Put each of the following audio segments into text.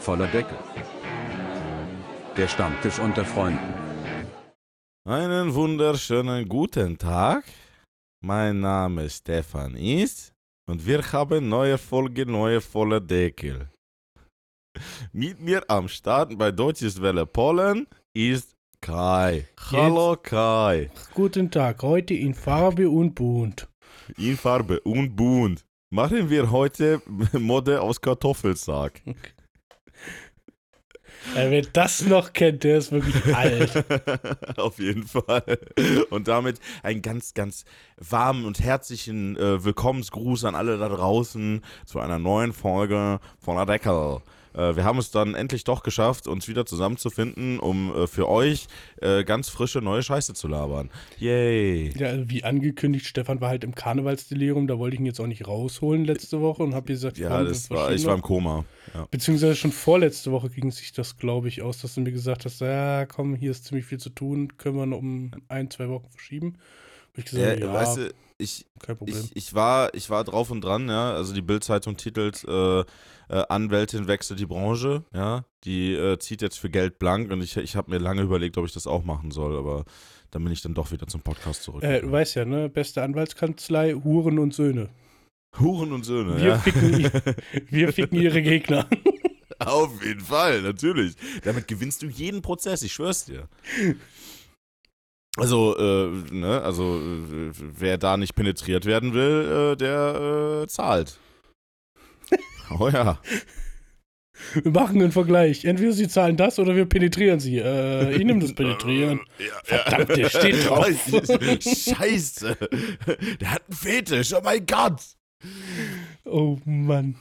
voller Deckel. Der Stammtisch unter Freunden. Einen wunderschönen guten Tag. Mein Name ist Stefan Is und wir haben neue Folge, neue voller Deckel. Mit mir am Start bei Deutsches Welle Polen ist Kai. Hallo Kai. Guten Tag, heute in Farbe und bunt. In Farbe und bunt. Machen wir heute Mode aus Kartoffelsack. Äh, wer das noch kennt, der ist wirklich alt. Auf jeden Fall. Und damit einen ganz, ganz warmen und herzlichen äh, Willkommensgruß an alle da draußen zu einer neuen Folge von der Deckel. Äh, wir haben es dann endlich doch geschafft, uns wieder zusammenzufinden, um äh, für euch äh, ganz frische neue Scheiße zu labern. Yay. Ja, wie angekündigt, Stefan war halt im Karnevalsdelirium, da wollte ich ihn jetzt auch nicht rausholen letzte Woche und habe gesagt, Ja, komm, das war, ich war im. Koma. Ja. Beziehungsweise schon vorletzte Woche ging sich das, glaube ich, aus, dass du mir gesagt hast, ja, komm, hier ist ziemlich viel zu tun, können wir noch um ein, zwei Wochen verschieben. Hab ich gesagt, Äh, ja, Weißt du, ich, kein Problem. Ich, ich, war, ich war drauf und dran, ja. Also die Bild-Zeitung titelt äh, äh, Anwältin wechselt die Branche, ja. Die äh, zieht jetzt für Geld blank und ich, ich habe mir lange überlegt, ob ich das auch machen soll, aber dann bin ich dann doch wieder zum Podcast zurück. äh, du weißt ja, ne, beste Anwaltskanzlei, Huren und Söhne. Huren und Söhne, Wir ja. ficken, wir ficken ihre Gegner. Auf jeden Fall, natürlich. Damit gewinnst du jeden Prozess, ich schwör's dir. Also, äh, ne, also, äh, wer da nicht penetriert werden will, äh, der äh, zahlt. Oh ja. Wir machen einen Vergleich. Entweder sie zahlen das oder wir penetrieren sie. Äh, ich nehme das Penetrieren. Ja, Verdammt, der steht drauf. Scheiße. Der hat einen Fetisch, oh mein Gott. Oh Mann.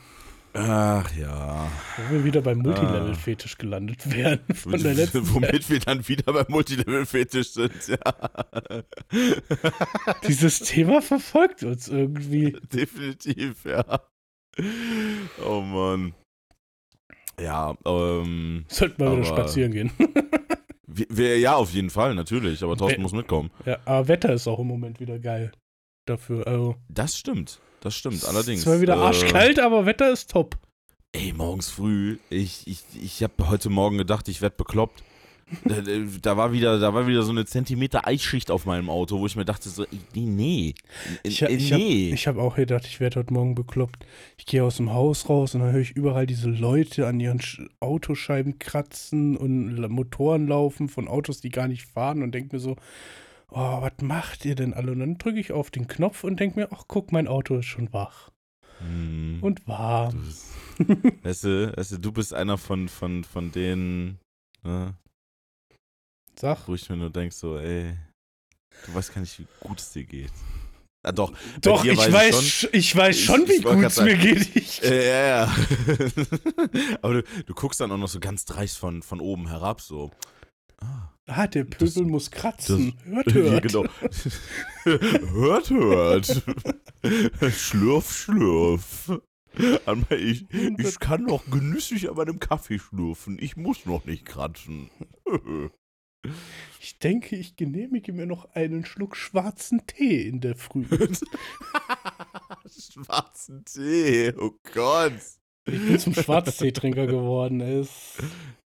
Ach ja. Wo wir wieder beim Multilevel-Fetisch gelandet wären. Von der letzten Womit wir dann wieder beim Multilevel-Fetisch sind. Ja. Dieses Thema verfolgt uns irgendwie. Definitiv, ja. Oh Mann. Ja, ähm. Sollten wir wieder spazieren gehen. Wir, wir, ja, auf jeden Fall, natürlich. Aber Thorsten Wer- muss mitkommen. ja, aber Wetter ist auch im Moment wieder geil. Dafür. Also, Das stimmt. Das stimmt, allerdings. Es war wieder Äh, arschkalt, aber Wetter ist top. Ey, morgens früh, ich, ich, ich habe heute Morgen gedacht, ich werd bekloppt. Da, da, war wieder, da war wieder so eine Zentimeter Eisschicht auf meinem Auto, wo ich mir dachte, so, nee, nee. Ich, äh, ich habe nee. hab auch gedacht, ich werde heute Morgen bekloppt. Ich gehe aus dem Haus raus und dann höre ich überall diese Leute an ihren Sch Autoscheiben kratzen und Motoren laufen von Autos, die gar nicht fahren und denke mir so, oh, was macht ihr denn alle? Und dann drücke ich auf den Knopf und denke mir, ach guck, mein Auto ist schon wach Hm, und du, warm. bist, weißt, du, weißt du, du bist einer von, von, von denen, ne, Sag, wo ich mir nur denk, so, ey, du weißt gar nicht, wie gut es dir geht. Ah, doch. doch, ich weiß weiß, schon. sch- ich weiß schon, ich wie gut es mir geht. Ich, Äh, ja, ja. Aber du, du guckst dann auch noch so ganz dreist von, von oben herab, so. Ah. der Das- Pöbel muss kratzen. hört, Ja, hört. genau. hört, hört. schlürf, schlürf. Ich, ich kann noch genüsslich an meinem Kaffee schlürfen. Ich muss noch nicht kratzen. Ich denke, ich genehmige mir noch einen Schluck schwarzen Tee in der Früh. Schwarzen Tee, oh Gott. Ich bin zum Schwarzteetrinker geworden. Ist,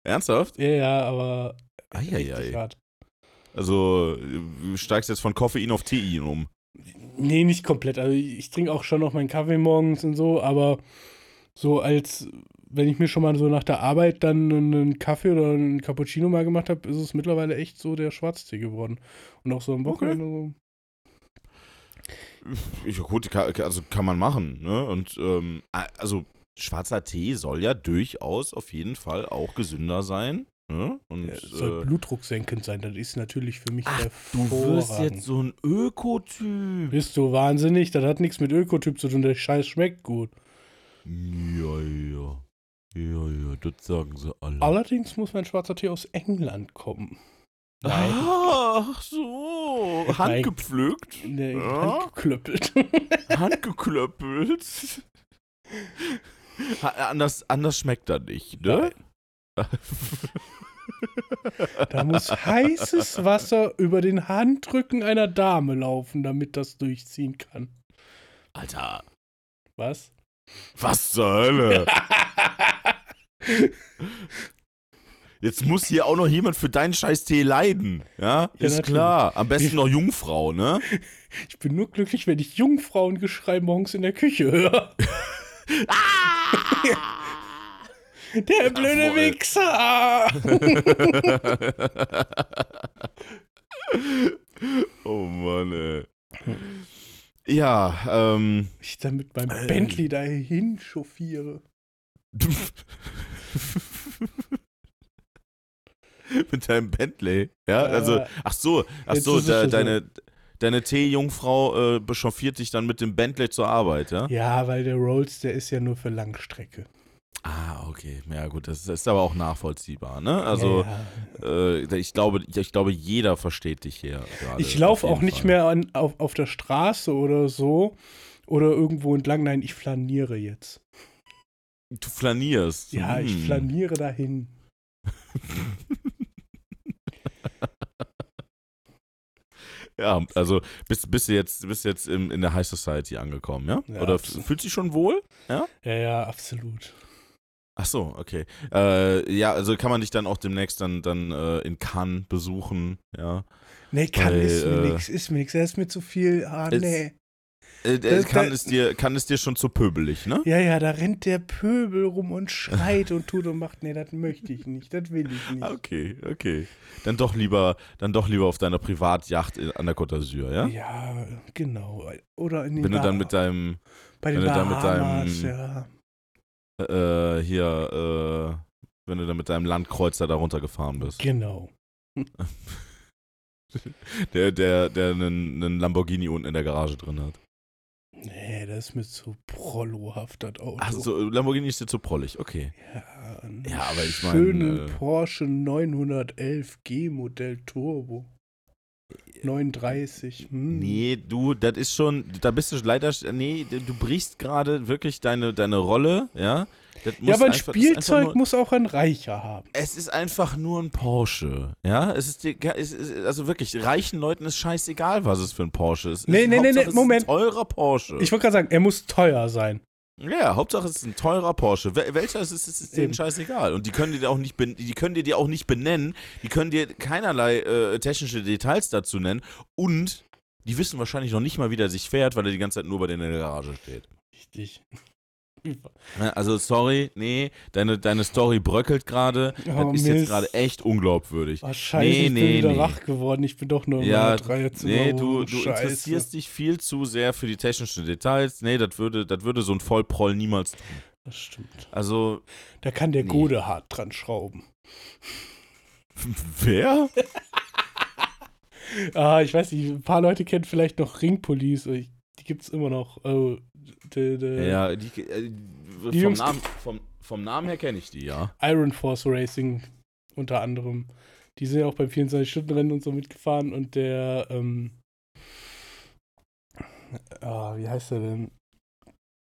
Ernsthaft? ja, ja, aber. Eieiei. hart. Also, du steigst jetzt von Koffein auf Tein um. Nee, nicht komplett. Also ich trinke auch schon noch meinen Kaffee morgens und so, aber so als wenn ich mir schon mal so nach der Arbeit dann einen Kaffee oder einen Cappuccino mal gemacht habe, ist es mittlerweile echt so der Schwarztee geworden. Und auch so am Wochenende so. Ja, gut, also kann man machen, ne? Und, ähm, also, schwarzer Tee soll ja durchaus auf jeden Fall auch gesünder sein. Ne? Und, Ja, soll äh, blutdrucksenkend sein. Das ist natürlich für mich Ach, der du wirst jetzt so ein Ökotyp. Bist du wahnsinnig? Das hat nichts mit Ökotyp zu tun. Der Scheiß schmeckt gut. Ja, ja. Ja, ja, das sagen sie alle. Allerdings muss mein schwarzer Tee aus England kommen. Nein. Ach so, handgepflückt, Nee, Ja. handgeklöppelt. handgeklöppelt. Ha, anders, anders schmeckt er nicht, ne? Da muss heißes Wasser über den Handrücken einer Dame laufen, damit das durchziehen kann. Alter, Was? was zur Hölle? Jetzt muss hier auch noch jemand für deinen scheiß Tee leiden. Ja, ist natürlich. klar. Am besten noch Jungfrau, ne? Ich bin nur glücklich, wenn ich Jungfrauengeschrei morgens in der Küche höre. Der blöde Jawohl. Wichser! oh Mann, ey. Ja, ähm. Ich dann mit meinem Äh. Bentley dahin chauffiere. Mit deinem Bentley. Ja, also, ach so, ach so, so. deine, deine Teejungfrau äh, bechauffiert dich dann mit dem Bentley zur Arbeit, ja? Ja, weil der Rolls, der ist ja nur für Langstrecke. Ah, okay. Ja, gut, das ist aber auch nachvollziehbar, ne? Also, ja, äh, ich glaube, ich glaube, jeder versteht dich hier. gerade, ich laufe auf auch nicht Fall. mehr an, auf, auf der Straße oder so oder irgendwo entlang. Nein, ich flaniere jetzt. Du flanierst. Ja, ich Hm. flaniere dahin. Ja, also bist, bist du jetzt, bist jetzt im, in der High Society angekommen, ja? Ja, Oder absolut. fühlst du dich schon wohl? Ja, ja, absolut. Ach so, okay. Äh, ja, also kann man dich dann auch demnächst dann, dann äh, in Cannes besuchen, ja? Nee, kann Weil, ist mir äh, nix, ist mir nix. Er ist mir zu viel. Ah, nee. Äh, äh, Das- kann, das- es dir, kann es dir schon zu pöbelig, ne? Ja, ja, da rennt der Pöbel rum und schreit und tut und macht. Nee, das möchte ich nicht. Das will ich nicht. Okay, okay. Dann doch lieber, dann doch lieber auf deiner Privatjacht an der Côte d'Azur, ja? Ja, genau. Oder in den Wenn du dann mit deinem, bei den wenn du dann mit Bahamas, deinem- ja. Äh, hier, äh, wenn du dann mit deinem Landkreuzer da runtergefahren bist. Genau. Der, der, der einen, einen Lamborghini unten in der Garage drin hat. Nee, das ist mir zu prollohaft, das Auto. Ach so, Lamborghini ist dir zu prollig, okay. Ja, Ja, aber ich mein, schönen äh, Porsche 911 G Modell Turbo. 39. Hm. Nee, du, das ist schon, da bist du leider, nee, du brichst gerade wirklich deine, deine Rolle, ja? Ja, aber ein einfach- Spielzeug nur- muss auch ein Reicher haben. Es ist einfach nur ein Porsche, ja? Es ist, es ist also wirklich, reichen Leuten ist scheißegal, was es für ein Porsche ist. Nee, nee, nee, nee, es ist Moment. Ein teurer Porsche. Ich wollte gerade sagen, er muss teuer sein. Ja, Hauptsache es ist ein teurer Porsche. Wel- Welcher es ist, ist, ist denen scheißegal. Und die können dir auch nicht, die können dir die auch nicht benennen. Die können dir keinerlei äh, technische Details dazu nennen. Und die wissen wahrscheinlich noch nicht mal, wie der sich fährt, weil er die ganze Zeit nur bei denen in der Garage steht. Richtig. Ja, Also sorry, nee, deine, deine Story bröckelt gerade. Oh, das ist jetzt Mist. gerade echt unglaubwürdig. Oh, scheiße, Nee, ich bin nee, wieder nee. wach geworden. Ich bin doch nur Ja, ja, drei jetzt Nee, du, du interessierst dich viel zu sehr für die technischen Details. Nee, das würde, das würde so ein Vollproll niemals tun. Das stimmt. Also, Da kann der Nee. Gode hart dran schrauben. wer? Ah, ich weiß nicht, ein paar Leute kennen vielleicht noch Ring Police. Ich, die gibt's immer noch. Oh, de, de, Ja, die, äh, vom, Jungs- Namen, vom, vom Namen her kenne ich die, ja. Iron Force Racing unter anderem. Die sind ja auch beim 24-Stunden-Rennen und so mitgefahren und der, ähm, ah, wie heißt er denn?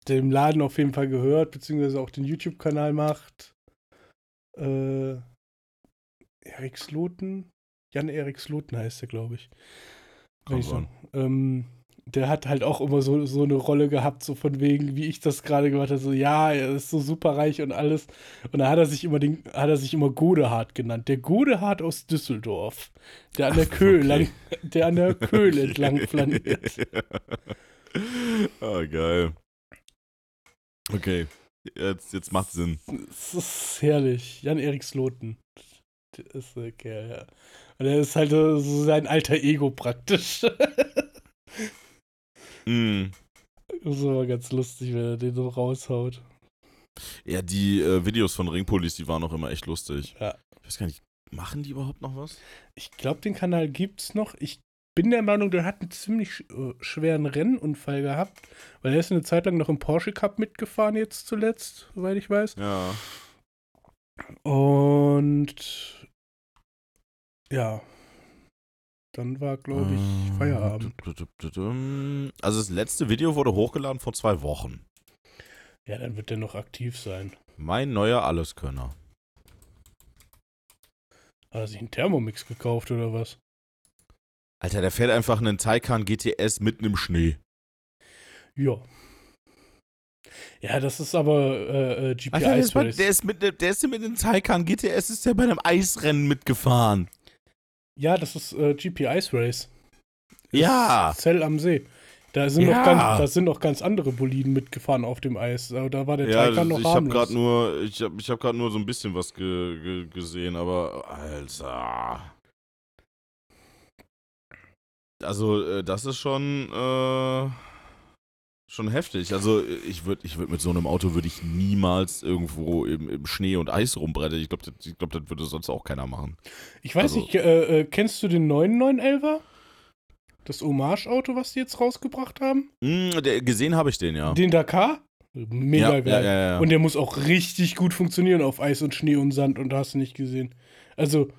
Dem Laden auf jeden Fall gehört, beziehungsweise auch den YouTube-Kanal macht. Äh, Erik Sloten? Jan-Erik Sloten heißt er, glaube ich. Kann so- ähm, der hat halt auch immer so, so eine Rolle gehabt, so von wegen, wie ich das gerade gemacht habe, so, ja, er ist so superreich und alles. Und da hat er sich immer den, hat er sich immer Godehard genannt. Der Godehard aus Düsseldorf. Der an der Köhl okay. lang, der an der Köhl entlang flaniert. ah, geil. Okay, jetzt, jetzt macht Sinn. Das ist herrlich. Jan-Erik Sloten. Der ist der Kerl, ja. Und er ist halt so sein alter Ego praktisch. Mm. Das ist aber ganz lustig, wenn er den so raushaut. Ja, die äh, Videos von Ringpolis, die waren auch immer echt lustig. Ja. Ich weiß gar nicht, machen die überhaupt noch was? Ich glaube, den Kanal gibt's noch. Ich bin der Meinung, der hat einen ziemlich äh, schweren Rennunfall gehabt, weil er ist eine Zeit lang noch im Porsche Cup mitgefahren jetzt zuletzt, soweit ich weiß. Ja. Und ja, dann war, glaube ich, Ähm, Feierabend. Also das letzte Video wurde hochgeladen vor zwei Wochen. Ja, dann wird der noch aktiv sein. Mein neuer Alleskönner. Hat er sich einen Thermomix gekauft oder was? Alter, der fährt einfach einen Taycan GTS mitten im Schnee. Ja. Ja, das ist aber äh, äh, GP Alter, der, ist der ist mit, der ist mit dem Taycan GTS ist der bei einem Eisrennen mitgefahren. Ja, das ist äh, GP Ice Race. Ja. Zell am See. Da sind, Ja. noch ganz, da sind noch ganz andere Boliden mitgefahren auf dem Eis. Da war der Ja, Taycan noch ich harmlos. gerade nur, ich habe ich hab gerade nur so ein bisschen was ge, ge, gesehen, aber Alter. Also, äh, das ist schon, äh, schon heftig. Also, ich würde ich würd mit so einem Auto würde ich niemals irgendwo im, im Schnee und Eis rumbrettern. Ich glaube, das, ich glaub, das würde sonst auch keiner machen. Ich weiß also- nicht, äh, äh, kennst du den 9911er? Das Hommage-Auto, was die jetzt rausgebracht haben? Hm, der, gesehen habe ich den, ja. Den Dakar? Mega ja, geil. Ja, ja, ja. Und der muss auch richtig gut funktionieren auf Eis und Schnee und Sand und hast du nicht gesehen. Also,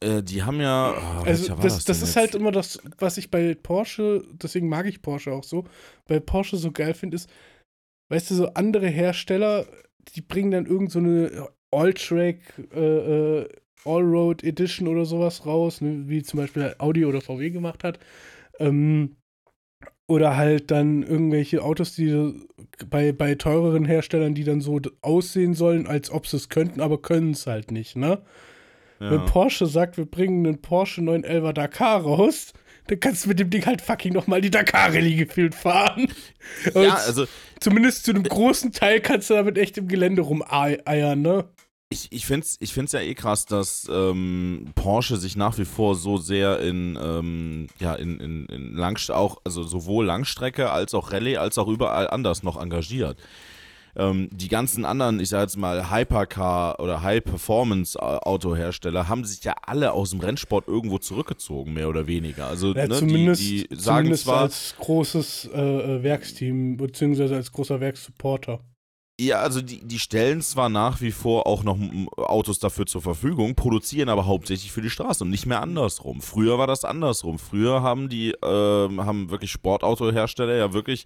äh, die haben ja. Oh, also das, das denn ist halt immer das, was ich bei Porsche, deswegen mag ich Porsche auch so, bei Porsche so geil finde, ist, weißt du, so andere Hersteller, die bringen dann irgend so eine All-Track, äh, äh, Allroad Edition oder sowas raus, ne, wie zum Beispiel Audi oder VW gemacht hat. Ähm, oder halt dann irgendwelche Autos, die bei, bei teureren Herstellern, die dann so aussehen sollen, als ob sie es könnten, aber können es halt nicht, ne? Wenn Ja. Porsche sagt, wir bringen einen Porsche 911er Dakar raus, dann kannst du mit dem Ding halt fucking nochmal die Dakar-Rallye gefühlt fahren. ja, Und also Zumindest zu einem großen Teil kannst du damit echt im Gelände rumeiern, ne? Ich, ich finde es ich find's ja eh krass, dass ähm, Porsche sich nach wie vor so sehr in, ähm, ja, in, in, in Langst auch, also sowohl Langstrecke als auch Rallye, als auch überall anders noch engagiert. Ähm, die ganzen anderen, ich sag jetzt mal, Hypercar oder High-Performance-Autohersteller haben sich ja alle aus dem Rennsport irgendwo zurückgezogen, mehr oder weniger. Also Ja, ne, zumindest die, die sagen zumindest zwar, als großes äh, äh, Werksteam, beziehungsweise als großer Werkssupporter. Ja, also die, die stellen zwar nach wie vor auch noch Autos dafür zur Verfügung, produzieren aber hauptsächlich für die Straße und nicht mehr andersrum. Früher war das andersrum. Früher haben die, ähm, haben wirklich Sportautohersteller ja wirklich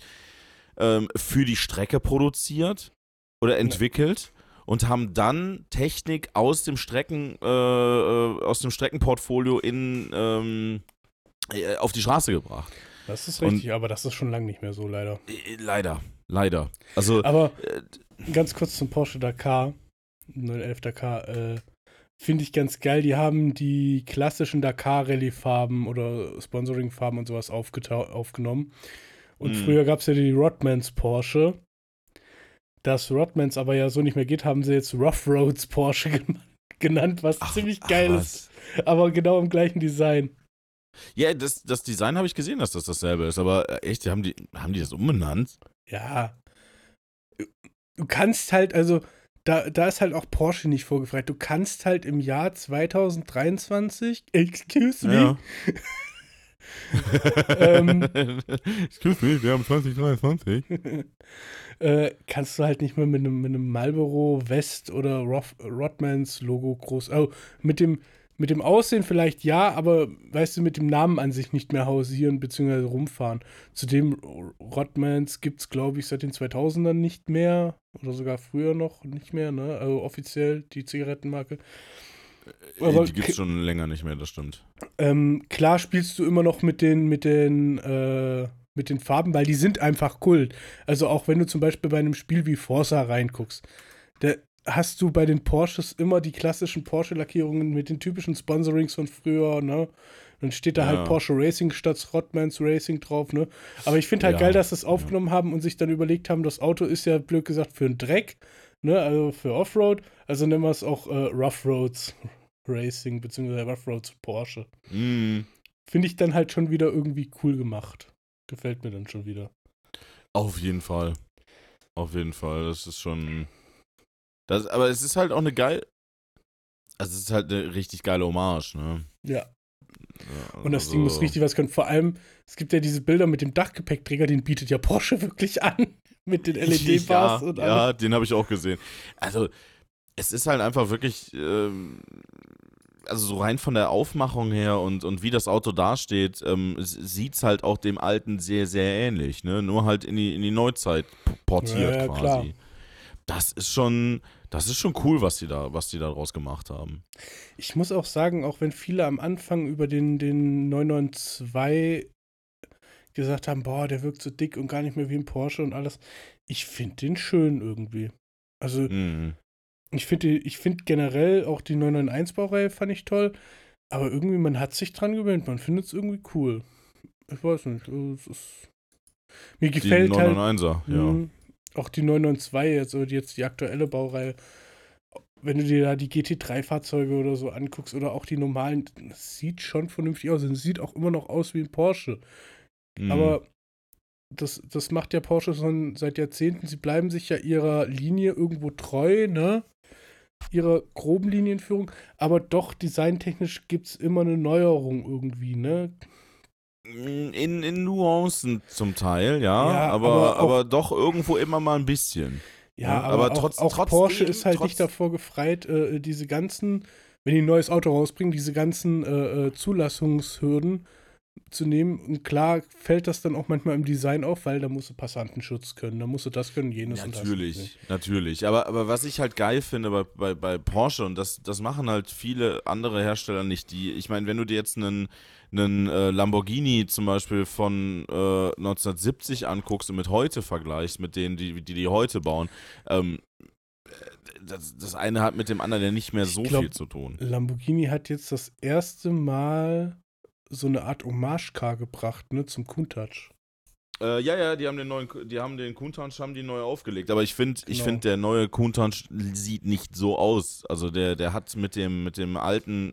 ähm, für die Strecke produziert oder entwickelt und haben dann Technik aus dem Strecken, äh, äh, aus dem Streckenportfolio in ähm, äh, auf die Straße gebracht. Das ist Und- richtig, aber das ist schon lange nicht mehr so, leider. Äh, Leider, leider. Also Aber äh, ganz kurz zum Porsche Dakar, 911 Dakar, äh, finde ich ganz geil. Die haben die klassischen Dakar-Rallye-Farben oder Sponsoring-Farben und sowas aufgenommen. Und Mhm. früher gab es ja die Rodmans Porsche. Das Rodmans aber ja so nicht mehr geht, haben sie jetzt Rough Roads Porsche gen- genannt, was ziemlich geil ach, ist. Aber genau im gleichen Design. Ja, das, das Design habe ich gesehen, dass das dasselbe ist, aber äh, echt, haben die, haben die das umbenannt? Ja. Du kannst halt, also, da, da ist halt auch Porsche nicht vorgefragt. Du kannst halt im Jahr 2023, excuse me, Ähm. Excuse me, wir haben 2023. äh, kannst du halt nicht mehr mit einem, mit einem Marlboro West oder Roth, Rodmans Logo groß, oh, mit dem, mit dem Aussehen vielleicht ja, aber weißt du, mit dem Namen an sich nicht mehr hausieren bzw. rumfahren. Zudem Rodmans gibt es, glaube ich, seit den 2000ern nicht mehr oder sogar früher noch nicht mehr, ne? Also offiziell die Zigarettenmarke. Aber die gibt es schon länger nicht mehr, das stimmt. Ähm, klar spielst du immer noch mit den, mit den, äh, mit den Farben, weil die sind einfach Kult. Also auch wenn du zum Beispiel bei einem Spiel wie Forza reinguckst, da hast du bei den Porsches immer die klassischen Porsche-Lackierungen mit den typischen Sponsorings von früher, ne? Dann steht da Ja. halt Porsche Racing statt Rodmans Racing drauf, ne? Aber ich finde halt Ja, geil, dass sie es aufgenommen haben und sich dann überlegt haben, das Auto ist ja blöd gesagt für einen Dreck, ne? Also für Offroad. Also nennen wir es auch äh, Rough Roads Racing, beziehungsweise Rough Roads Porsche Mm, finde ich dann halt schon wieder irgendwie cool gemacht. Gefällt mir dann schon wieder. auf jeden Fall. Auf jeden Fall. Das ist schon. Das, aber es ist halt auch eine geil. Also es ist halt eine richtig geile Hommage, ne? Ja. Ja, Und das also- Ding muss richtig was können. Vor allem, es gibt ja diese Bilder mit dem Dachgepäckträger, den bietet ja Porsche wirklich an. Mit den LED-Bars ja, und Ja, allem. den habe ich auch gesehen. Also, es ist halt einfach wirklich, ähm, also so rein von der Aufmachung her und, und wie das Auto dasteht, ähm, sieht es halt auch dem alten sehr, sehr ähnlich, ne? Nur halt in die, in die Neuzeit portiert Ja, ja, quasi. klar. Das ist schon, das ist schon cool, was die da, was die da draus gemacht haben. Ich muss auch sagen, auch wenn viele am Anfang über den, den 992 gesagt haben, boah, der wirkt so dick und gar nicht mehr wie ein Porsche und alles. Ich finde den schön irgendwie. Also Mhm. ich finde ich find generell auch die 991-Baureihe fand ich toll, aber irgendwie man hat sich dran gewöhnt, man findet es irgendwie cool. Ich weiß nicht, also es ist, mir Die gefällt halt 991er, ja. Mhm. Auch die 992 jetzt, oder jetzt die aktuelle Baureihe. Wenn du dir da die GT3-Fahrzeuge oder so anguckst oder auch die normalen, das sieht schon vernünftig aus. Und es sieht auch immer noch aus wie ein Porsche. Mhm. Aber das, das macht ja Porsche schon seit Jahrzehnten. Sie bleiben sich ja ihrer Linie irgendwo treu, ne? Ihrer groben Linienführung. Aber doch, designtechnisch gibt es immer eine Neuerung irgendwie, ne? In, in Nuancen zum Teil, ja, Ja, aber, aber aber, auch- doch irgendwo immer mal ein bisschen. Ja, Ja, aber, aber auch, trotz- auch trotzdem- Porsche ist halt nicht trotz- davor gefreit, äh, diese ganzen, wenn die ein neues Auto rausbringen, diese ganzen äh, äh, Zulassungshürden zu nehmen. Und klar fällt das dann auch manchmal im Design auf, weil da musst du Passantenschutz können, da musst du das können, jenes und das. Natürlich, natürlich. Aber, aber was ich halt geil finde bei, bei, bei Porsche, und das, das machen halt viele andere Hersteller nicht, die, ich meine, wenn du dir jetzt einen, einen äh, Lamborghini zum Beispiel von äh, 1970 anguckst und mit heute vergleichst, mit denen, die die, die heute bauen, ähm, das, das eine hat mit dem anderen ja nicht mehr so glaub- viel zu tun. Lamborghini hat jetzt das erste Mal so eine Art Hommage-Car gebracht, ne, zum Countach. Äh, ja, ja, die haben den neuen, die haben den Countach haben die neu aufgelegt. Aber ich finde, ich Genau. finde, der neue Countach sieht nicht so aus. Also der, der hat mit dem, mit dem alten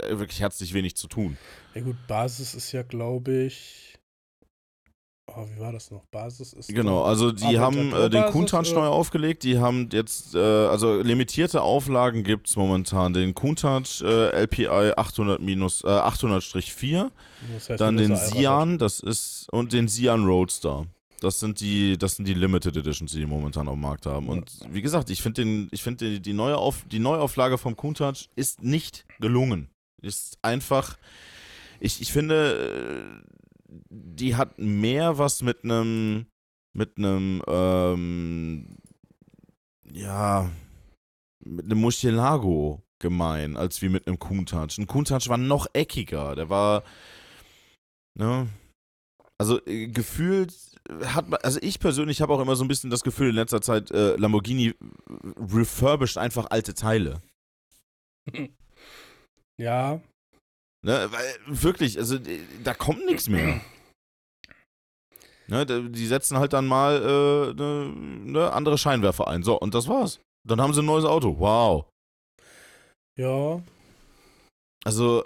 äh, wirklich herzlich wenig zu tun. Ja gut, Basis ist ja, glaube ich. Oh, wie war das noch? Basis ist. Genau, also die haben äh, den oder? neu aufgelegt. Die haben jetzt, äh, also limitierte Auflagen gibt es momentan. Den Countach äh, LPI 800 minus, äh, 800-4. Das heißt, Dann den Sian, das ist, und den Sian Roadster. Das sind die, das sind die Limited Editions, die die momentan auf dem Markt haben. Und wie gesagt, ich finde den, ich finde die, die, neue Auf, die Neuauflage vom Countach ist nicht gelungen. Ist einfach, ich, ich finde, äh, die hat mehr was mit einem, mit einem, ähm, ja, mit einem Murcielago gemein, als wie mit einem Countach. Ein Countach war noch eckiger, der war, ne, also äh, gefühlt hat man, also ich persönlich habe auch immer so ein bisschen das Gefühl in letzter Zeit, äh, Lamborghini refurbished einfach alte Teile. Ja, Ne, weil wirklich, also äh, da kommt nichts mehr. Ne, die setzen halt dann mal äh, ne, ne, andere Scheinwerfer ein. So, und das war's. Dann haben sie ein neues Auto. Wow. ja. Also,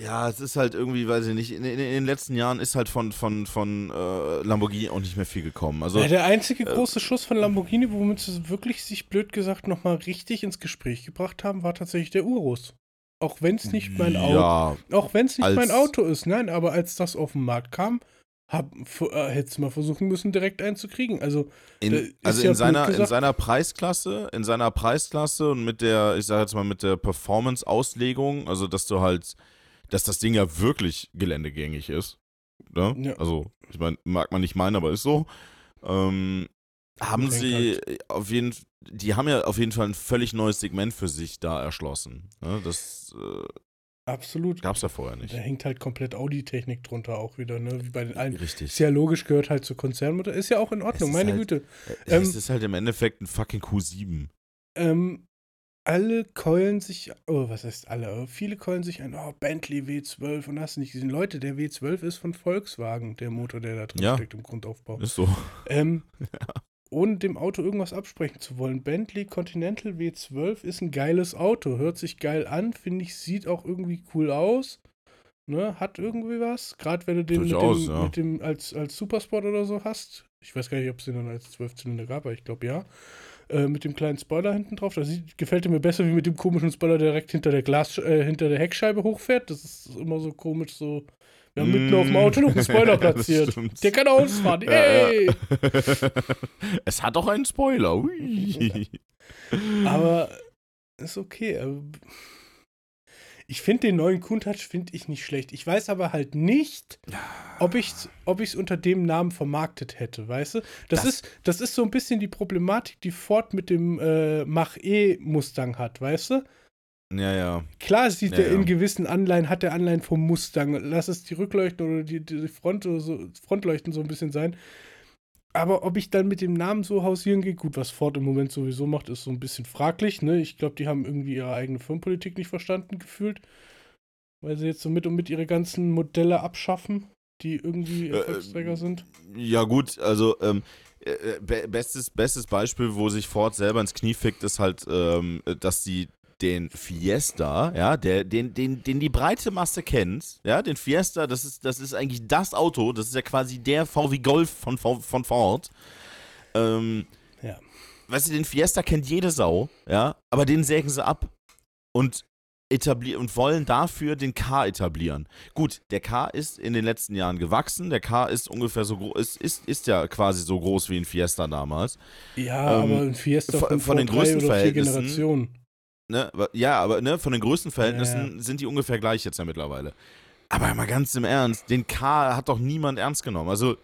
ja, es ist halt irgendwie, weiß ich nicht, in, in, in den letzten Jahren ist halt von, von, von äh, Lamborghini auch nicht mehr viel gekommen. Also, ja der einzige äh, große Schuss von Lamborghini, womit sie wirklich sich blöd gesagt nochmal richtig ins Gespräch gebracht haben, war tatsächlich der Urus. Auch wenn es nicht mein Auto, ja, auch wenn es nicht mein Auto ist, nein, aber als das auf den Markt kam, hab, äh, hättest mal versuchen müssen, direkt einen zu kriegen. Also in, also ja in, seiner, in seiner Preisklasse, in seiner Preisklasse und mit der, ich sage jetzt mal, mit der Performance-Auslegung, also dass du halt, dass das Ding ja wirklich geländegängig ist. Ne? Ja. Also, ich meine, mag man nicht meinen, aber ist so. Ähm, haben sie auf jeden die haben ja auf jeden Fall ein völlig neues Segment für sich da erschlossen. Ne? Das äh, absolut. gab es ja vorher nicht. Da hängt halt komplett Audi-Technik drunter auch wieder, ne? Wie bei den allen. Richtig. Ist ja logisch, gehört halt zur Konzernmutter. Ist ja auch in Ordnung, meine halt- Güte. es ähm, ist halt im Endeffekt ein fucking Q7. Ähm, alle keulen sich, oh, was heißt alle? Viele keulen sich ein, oh, Bentley W12 und hast du nicht gesehen. Leute, der W12 ist von Volkswagen, der Motor, der da drin Ja. steckt im Grundaufbau. Ist so. Ähm, ohne dem Auto irgendwas absprechen zu wollen. Bentley Continental W12 ist ein geiles Auto. Hört sich geil an, finde ich, sieht auch irgendwie cool aus. Ne, hat irgendwie was. Gerade wenn du den, mit dem, ja. mit dem als, als Supersport oder so hast. Ich weiß gar nicht, ob es den dann als 12-Zylinder gab, aber ich glaube ja. Äh, mit dem kleinen Spoiler hinten drauf. Das sieht, gefällt mir besser wie mit dem komischen Spoiler, der direkt hinter der Glas, äh, hinter der Heckscheibe hochfährt. Das ist immer so komisch, so. Wir haben mitten auf dem Auto noch einen Spoiler Mm. Ja, platziert. der kann ausfahren. Ja, ja. Ey! es hat auch einen Spoiler. Ui. Aber ist okay. aber Ich finde den neuen Countach finde ich nicht schlecht. Ich weiß aber halt nicht, ob ich es ob ich's unter dem Namen vermarktet hätte, weißt du? Das, Das- ist, das ist so ein bisschen die Problematik, die Ford mit dem äh, Mach-E Mustang hat, weißt du? Ja, ja. Klar sieht Ja, der ja. in gewissen Anleihen, hat der Anleihen vom Mustang. Lass es die Rückleuchten oder die, die Front oder so, Frontleuchten so ein bisschen sein. Aber ob ich dann mit dem Namen so hausieren gehe, gut, was Ford im Moment sowieso macht, ist so ein bisschen fraglich. Ne? Ich glaube, die haben irgendwie ihre eigene Firmenpolitik nicht verstanden gefühlt. Weil sie jetzt so mit und mit ihre ganzen Modelle abschaffen, die irgendwie Äh, Erfolgsträger sind. Ja, gut, also ähm, äh, be bestes, bestes Beispiel, wo sich Ford selber ins Knie fickt, ist halt, ähm, dass sie den Fiesta, ja, der, den, den, den die breite Masse kennt, ja, den Fiesta, das ist, das ist eigentlich das Auto, das ist ja quasi der VW Golf von, von Ford. Ähm, Ja. weißt du, den Fiesta kennt jede Sau, ja, aber den sägen sie ab und etablieren und wollen dafür den K etablieren. Gut, der K ist in den letzten Jahren gewachsen, der K ist ungefähr so groß, ist, ist, ist ja quasi so groß wie ein Fiesta damals. Ja, ähm, aber ein Fiesta von- von, von den vier Größenverhältnissen- Generationen. Ne? Ja, aber ne, von den Größenverhältnissen Ja, sind die ungefähr gleich jetzt ja mittlerweile. Aber mal ganz im Ernst, den K hat doch niemand ernst genommen. Also,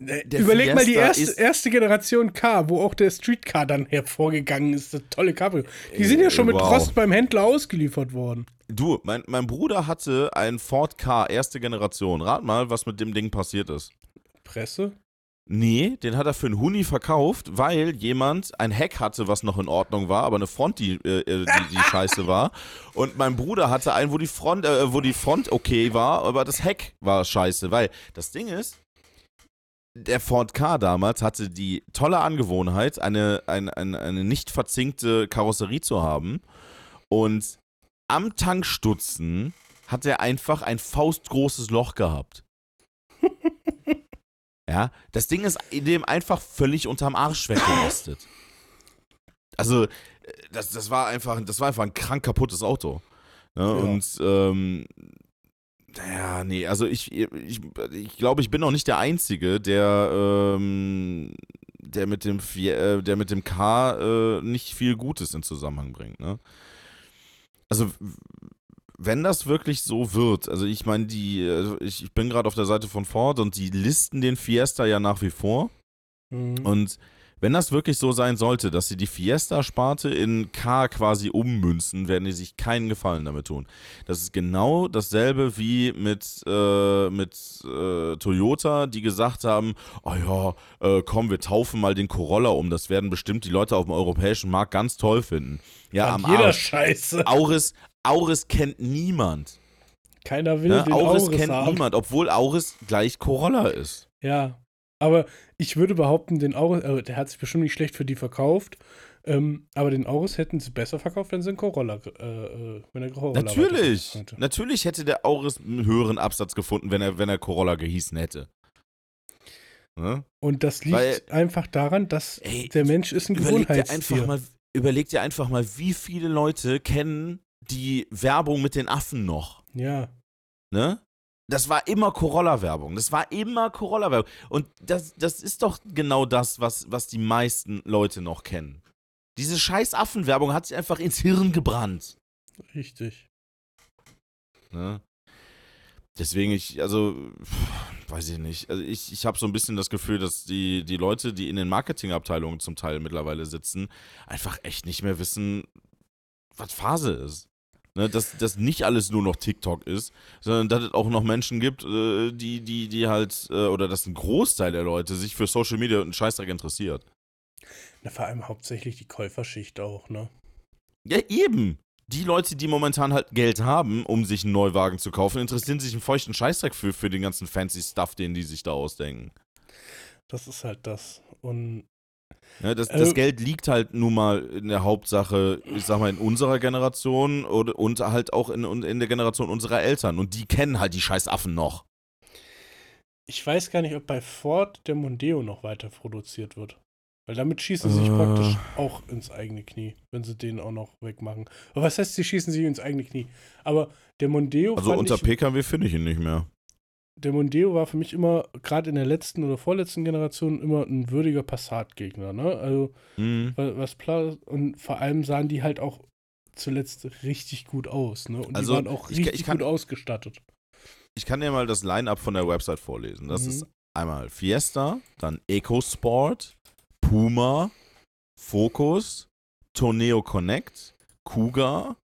der Überleg mal die Fiesta erste, erste Generation K, wo auch der Streetcar dann hervorgegangen ist, das tolle Cabrio. Die sind ja schon mit Äh, wow. Rost beim Händler ausgeliefert worden. du, mein, mein Bruder hatte einen Ford K, erste Generation. Rat mal, was mit dem Ding passiert ist. Presse? Nee, den hat er für einen Huni verkauft, weil jemand ein Heck hatte, was noch in Ordnung war, aber eine Front, die, äh, äh, die, die scheiße war. Und mein Bruder hatte einen, wo die Front, äh, wo die Front okay war, aber das Heck war scheiße. Weil das Ding ist, der Ford K damals hatte die tolle Angewohnheit, eine, eine, eine, eine nicht verzinkte Karosserie zu haben. Und am Tankstutzen hat er einfach ein faustgroßes Loch gehabt. Ja, das Ding ist dem einfach völlig unterm Arsch weggerostet. Also, äh, das, das war einfach, das war einfach ein krank kaputtes Auto. Ne? Ja. Und ähm, ja, nee, also ich, ich, ich glaube, ich bin auch nicht der Einzige, der, ähm, der mit dem äh, der mit dem K äh, nicht viel Gutes in Zusammenhang bringt, ne? Also wenn das wirklich so wird, also ich meine, die, also ich, ich bin gerade auf der Seite von Ford und die listen den Fiesta ja nach wie vor. Mhm. Und wenn das wirklich so sein sollte, dass sie die Fiesta-Sparte in K quasi ummünzen, werden die sich keinen Gefallen damit tun. Das ist genau dasselbe wie mit, äh, mit äh, Toyota, die gesagt haben, oh ja, äh, komm, wir taufen mal den Corolla um. Das werden bestimmt die Leute auf dem europäischen Markt ganz toll finden. Ja, An am jeder Arsch. Scheiße. Auris, Auris kennt niemand. Keiner will Ne? den Auris, Auris kennt haben. niemand, obwohl Auris gleich Corolla ist. Ja, aber ich würde behaupten, den Auris, äh, der hat sich bestimmt nicht schlecht für die verkauft, ähm, aber den Auris hätten sie besser verkauft, wenn sie einen Corolla, äh, äh, wenn er Corolla Natürlich. Natürlich hätte der Auris einen höheren Absatz gefunden, wenn er, wenn er Corolla gehießen hätte. Ne? Und das liegt Weil- einfach daran, dass Ey, der Mensch ist ein Gewohnheitstier. mal, überleg dir einfach mal, wie viele Leute kennen die Werbung mit den Affen noch. Ja, Ne? Das war immer Corolla-Werbung. Das war immer Corolla-Werbung. Und das, das ist doch genau das, was, was die meisten Leute noch kennen. Diese scheiß Affenwerbung hat sich einfach ins Hirn gebrannt. richtig. Ne? Deswegen, ich, also, weiß ich nicht. Also ich, ich habe so ein bisschen das Gefühl, dass die, die Leute, die in den Marketingabteilungen zum Teil mittlerweile sitzen, einfach echt nicht mehr wissen, was Phase ist. Ne, dass das nicht alles nur noch TikTok ist, sondern dass es auch noch Menschen gibt, äh, die, die, die halt, äh, oder dass ein Großteil der Leute sich für Social Media und einen Scheißdreck interessiert. Na, vor allem hauptsächlich die Käuferschicht auch, ne? Ja, eben. Die Leute, die momentan halt Geld haben, um sich einen Neuwagen zu kaufen, interessieren sich einen feuchten Scheißdreck für, für den ganzen fancy Stuff, den die sich da ausdenken. Das ist halt das. Und Ja, das, Also- das Geld liegt halt nun mal in der Hauptsache, ich sag mal, in unserer Generation und, und halt auch in, in der Generation unserer Eltern. Und die kennen halt die scheiß Affen noch. ich weiß gar nicht, ob bei Ford der Mondeo noch weiter produziert wird. Weil damit schießen sie sich Äh. praktisch auch ins eigene Knie, wenn sie den auch noch wegmachen. Aber was heißt, sie schießen sich ins eigene Knie? Aber der Mondeo, Also unter ich, PKW finde ich ihn nicht mehr. Der Mondeo war für mich immer, gerade in der letzten oder vorletzten Generation, immer ein würdiger Passat-Gegner. Ne? Also Mhm. wa- was und vor allem sahen die halt auch zuletzt richtig gut aus. Ne? Und Also, die waren auch ich richtig ich kann- gut ausgestattet. Ich kann dir mal das Line-Up von der Website vorlesen. Das Mhm. ist einmal Fiesta, dann EcoSport, Puma, Focus, Torneo Connect, Cougar,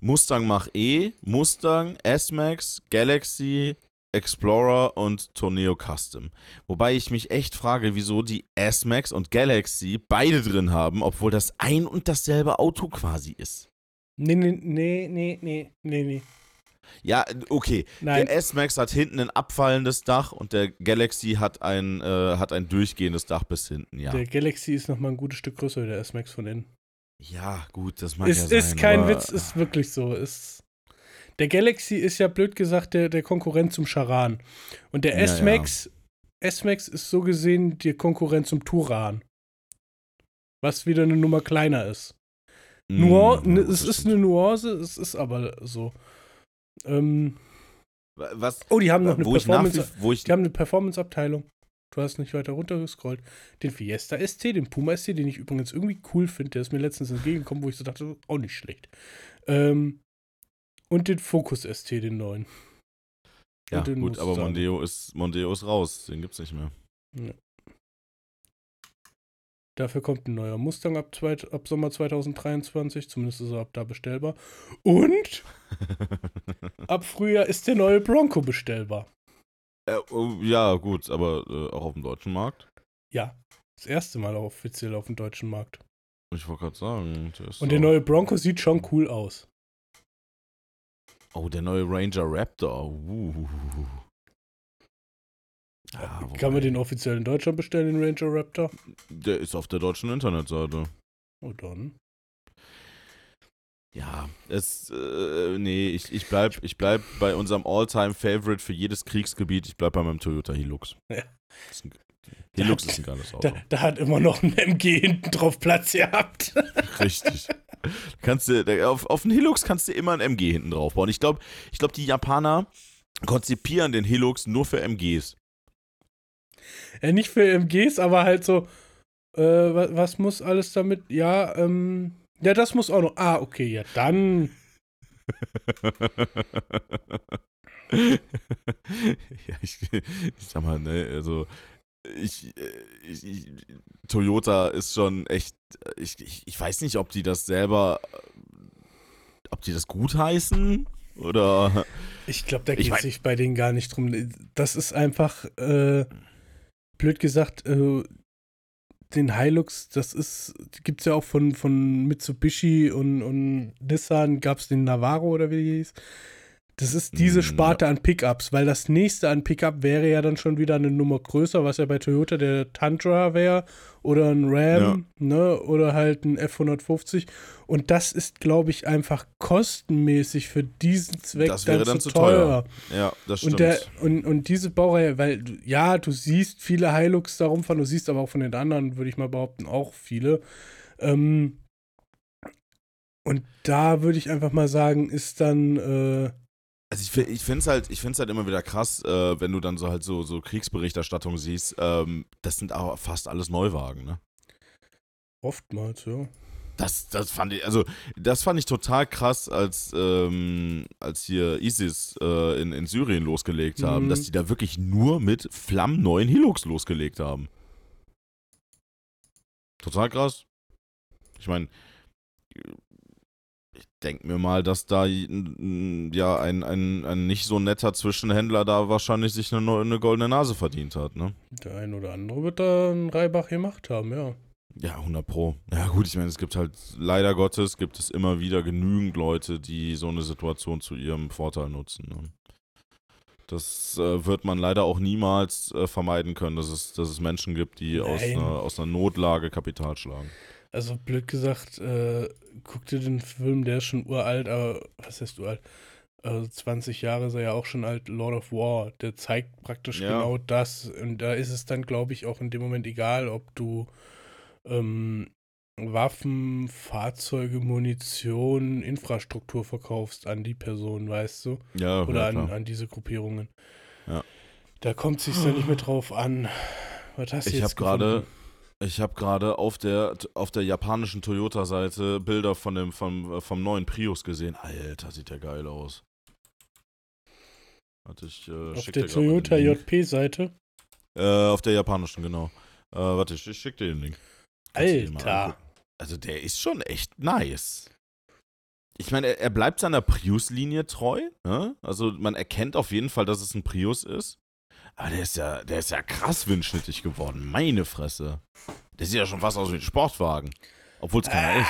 Mustang Mach-E, Mustang, S-Max, Galaxy, Explorer und Torneo Custom. Wobei ich mich echt frage, wieso die S-Max und Galaxy beide drin haben, obwohl das ein und dasselbe Auto quasi ist. Nee, nee, nee, nee, nee, nee, nee. Ja, okay. Nein. Der S-Max hat hinten ein abfallendes Dach und der Galaxy hat ein, äh, hat ein durchgehendes Dach bis hinten, ja. Der Galaxy ist nochmal ein gutes Stück größer der S-Max von innen. Ja, gut, das mag Ist, ja ist sein. kein aber- Witz, ist wirklich so. Ist, der Galaxy ist ja blöd gesagt der, der Konkurrent zum Charan. Und der Ja, S-Max, S-Max ist so gesehen die Konkurrent zum Turan. Was wieder eine Nummer kleiner ist. Mm, Nuan ja, ne, es ist eine Nuance, es ist aber so. Ähm, Was, oh, die haben noch eine wo ich nach Performance. wie, wo ich, Die haben eine Performance-Abteilung. Du hast nicht weiter runtergescrollt. Den Fiesta ST, den Puma ST, den ich übrigens irgendwie cool finde. Der ist mir letztens entgegengekommen, wo ich so dachte, auch nicht schlecht. Ähm, und den Focus ST, den neuen. ja, gut, aber. Mondeo ist, Mondeo ist raus, den gibt's nicht mehr. Dafür kommt ein neuer Mustang ab, zweit, ab Sommer 2023. Zumindest ist er ab da bestellbar. Und ab Frühjahr ist der neue Bronco bestellbar. äh, oh, ja, gut, aber äh, auch auf dem deutschen Markt. Ja, das erste Mal offiziell auf dem deutschen Markt. Ich wollte gerade sagen. Der ist Und der neue Bronco sieht schon cool aus. Oh, der neue Ranger Raptor. Uh. Ja, Kann man den offiziell in Deutschland bestellen, den Ranger Raptor? Der ist auf der deutschen Internetseite. Oh, dann. Ja, es, äh, nee, ich, ich bleib, ich bleib bei unserem All-Time-Favorite für jedes Kriegsgebiet. Ich bleib bei meinem Toyota Hilux. Ja. Ist ein, Hilux ist ein geiles Auto. Da, da hat immer noch ein MG hinten drauf Platz gehabt. Richtig. Kannst du, auf, auf den Hilux kannst du immer ein MG hinten drauf bauen. Ich glaube, ich glaub, die Japaner konzipieren den Hilux nur für MGs. ja, nicht für MGs, aber halt so, äh, was, was muss alles damit? Ja, ähm, ja, das muss auch noch. Ah, okay, ja, dann. ja, ich, ich sag mal, ne, also ich, äh, ich, ich Toyota ist schon echt, ich, ich, ich weiß nicht, ob die das selber, äh, ob die das gut heißen oder Ich glaube, da geht es mein- sich bei denen gar nicht drum. Das ist einfach, äh, blöd gesagt, äh, den Hilux, das ist, gibt es ja auch von, von Mitsubishi und, und Nissan, gab es den Navaro oder wie die hieß. Das ist diese Mm, Sparte an Pickups, weil das nächste an Pickup wäre ja dann schon wieder eine Nummer größer, was ja bei Toyota der Tundra wäre oder ein Ram, ne, oder halt ein F150. Und das ist, glaube ich, einfach kostenmäßig für diesen Zweck Das wäre dann, dann zu teuer. teuer. ja, das stimmt. Und, der, und, und diese Baureihe, weil, du- ja, du siehst viele Hilux da rumfahren, du siehst aber auch von den anderen, würde ich mal behaupten, auch viele. Ähm, und da würde ich einfach mal sagen, ist dann, äh, Also ich, ich finde es halt, ich find's halt immer wieder krass, äh, wenn du dann so halt so, so Kriegsberichterstattung siehst. Ähm, das sind aber fast alles Neuwagen, ne? oftmals, ja. Das, das fand ich, also das fand ich total krass, als, ähm, als hier ISIS äh, in, in Syrien losgelegt haben, Mhm. dass die da wirklich nur mit flammneuen Hilux losgelegt haben. Total krass. Ich meine, denke mir mal, dass da ja ein, ein, ein nicht so netter Zwischenhändler da wahrscheinlich sich eine, eine goldene Nase verdient hat, ne? Der ein oder andere wird da einen Reibach gemacht haben, ja. Ja, 100 Pro. Ja gut, ich meine, es gibt halt, leider Gottes, gibt es immer wieder genügend Leute, die so eine Situation zu ihrem Vorteil nutzen. Ne? Das äh, wird man leider auch niemals äh, vermeiden können, dass es, dass es Menschen gibt, die aus einer, aus einer Notlage Kapital schlagen. Also blöd gesagt, äh, guck dir den Film, der ist schon uralt, aber was heißt uralt? Also 20 Jahre ist er ja auch schon alt, Lord of War. Der zeigt praktisch Ja. genau das. Und da ist es dann, glaube ich, auch in dem Moment egal, ob du ähm, Waffen, Fahrzeuge, Munition, Infrastruktur verkaufst an die Person, weißt du? Ja, Oder an, an diese Gruppierungen. Ja. Da kommt es sich dann nicht mehr drauf an. Was hast du Ich habe gerade? Ich habe gerade auf der auf der japanischen Toyota-Seite Bilder von dem vom, vom neuen Prius gesehen. Alter, sieht der geil aus. Warte, ich äh, Auf der Toyota. JP-Seite. Äh, auf der japanischen, genau. Äh, warte, ich, ich schick dir den Link. Kannst Alter. Also der ist schon echt nice. Ich meine, er, er bleibt seiner Prius-Linie treu. Ne? Also man erkennt auf jeden Fall, dass es ein Prius ist. Aber der ist ja, der ist ja krass windschnittig geworden. Meine Fresse. Der sieht ja schon fast aus wie ein Sportwagen. Obwohl es keiner ist.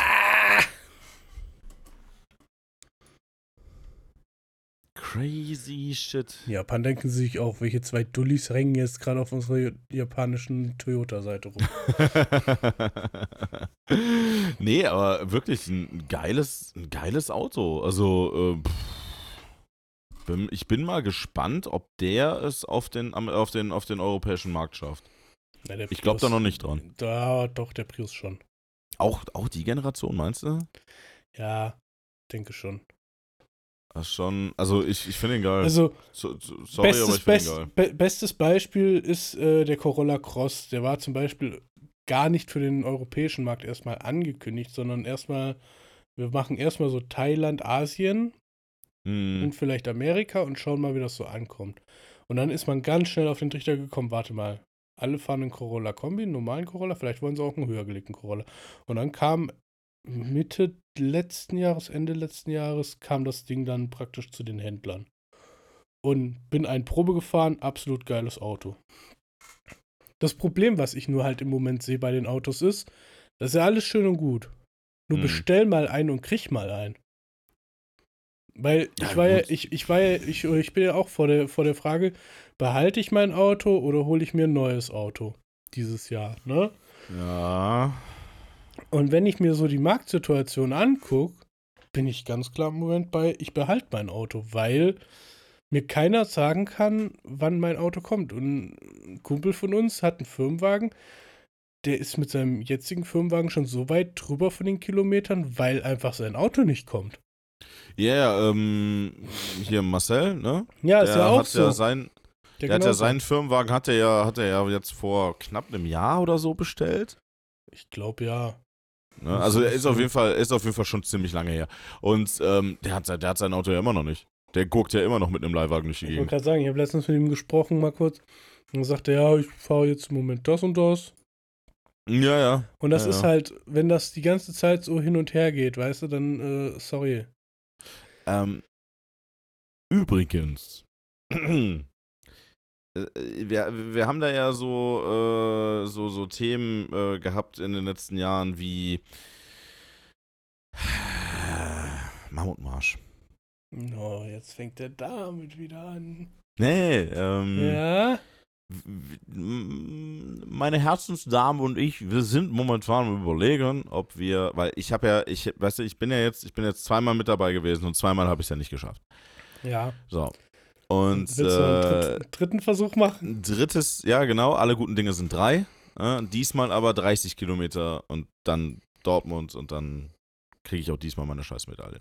Crazy shit. Japan denken sich auch, welche zwei Dullis hängen jetzt gerade auf unserer japanischen Toyota-Seite rum. nee, aber wirklich ein geiles, ein geiles Auto. Also, äh, pff, bin, ich bin mal gespannt, ob der es auf den, auf den, auf den europäischen Markt schafft. Na, Ich glaube da noch nicht dran. Da, doch, der Prius schon. Auch, auch die Generation, meinst du? Ja, denke schon. Das schon, also ich, ich finde ihn geil. Also, so, so, sorry, aber bestes, ich finde ihn best, geil. be bestes Beispiel ist äh, der Corolla Cross. Der war zum Beispiel gar nicht für den europäischen Markt erstmal angekündigt, sondern erstmal, wir machen erstmal so Thailand, Asien Hm. und vielleicht Amerika und schauen mal, wie das so ankommt. Und dann ist man ganz schnell auf den Trichter gekommen, warte mal, alle fahren einen Corolla Kombi, einen normalen Corolla, vielleicht wollen sie auch einen höher gelegten Corolla. Und dann kam Mitte letzten Jahres, Ende letzten Jahres, kam das Ding dann praktisch zu den Händlern. Und bin ein Probe gefahren, absolut geiles Auto. Das Problem, was ich nur halt im Moment sehe bei den Autos ist, das ist ja alles schön und gut. Nur Hm. bestell mal einen und krieg mal einen. Weil Ja, ich war ja, ich, ich war ja, ich, ich bin ja auch vor der, vor der Frage, behalte ich mein Auto oder hole ich mir ein neues Auto dieses Jahr, ne? Ja. Und wenn ich mir so die Marktsituation angucke, bin ich ganz klar im Moment bei, ich behalte mein Auto, weil mir keiner sagen kann, wann mein Auto kommt. Und ein Kumpel von uns hat einen Firmenwagen, der ist mit seinem jetzigen Firmenwagen schon so weit drüber von den Kilometern, weil einfach sein Auto nicht kommt. Ja, yeah, ähm, hier Marcel, ne? Ja, ist der ja auch hat so. ja sein, Der der hat ja seinen Firmenwagen hat er ja, hat er ja jetzt vor knapp einem Jahr oder so bestellt. Ich glaube ja. Ne? Also er ist auf jeden Fall, ist auf jeden Fall schon ziemlich lange her. Und ähm, der hat, sein- der hat sein Auto ja immer noch nicht. Der guckt ja immer noch mit einem Leihwagen durch die Ich wollte gerade sagen, ich habe letztens mit ihm gesprochen, mal kurz. Und er sagte, ja, ich fahre jetzt im Moment das und das. Ja, ja. Und das Ja, ist ja. halt, wenn das die ganze Zeit so hin und her geht, weißt du, dann, äh, sorry. Ähm, übrigens, äh, wir, wir haben da ja so, äh, so, so Themen äh, gehabt in den letzten Jahren wie Mammutmarsch. Oh, jetzt fängt er damit wieder an. Nee, ähm, Ja? Meine Herzensdame und ich, wir sind momentan überlegen, ob wir, weil ich habe ja, ich, weißt du, ich bin ja jetzt, ich bin jetzt zweimal mit dabei gewesen und zweimal habe ich es ja nicht geschafft. Ja. So. Und Willst du einen äh, dritten, dritten Versuch machen? drittes, ja genau, alle guten Dinge sind drei. Äh, diesmal aber 30 Kilometer und dann Dortmund und dann kriege ich auch diesmal meine Scheißmedaille.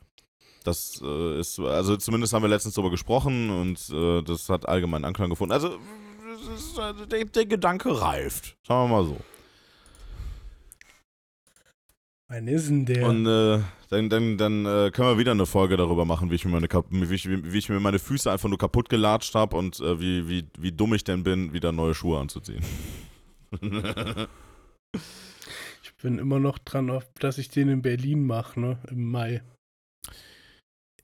Das äh, ist, also zumindest haben wir letztens darüber gesprochen und äh, das hat allgemeinen Anklang gefunden. Also ist, äh, der, der Gedanke reift, sagen wir mal so. Wann ist denn der? Und äh, dann, dann, dann äh, können wir wieder eine Folge darüber machen, wie ich mir meine, wie ich, wie ich mir meine Füße einfach nur kaputt gelatscht habe und äh, wie, wie, wie dumm ich denn bin, wieder neue Schuhe anzuziehen. ich bin immer noch dran, dass ich den in Berlin mache, ne? Im Mai.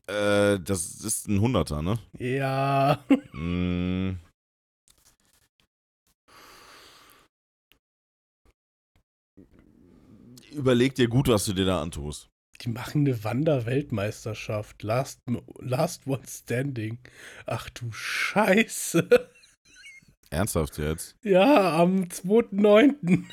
äh, das ist ein Hunderter, ne? Ja. Mm. Überleg dir gut, was du dir da antust. Die machen eine Wander-Weltmeisterschaft. Last, last One Standing. Ach du Scheiße. Ernsthaft jetzt? Ja, am 2.9.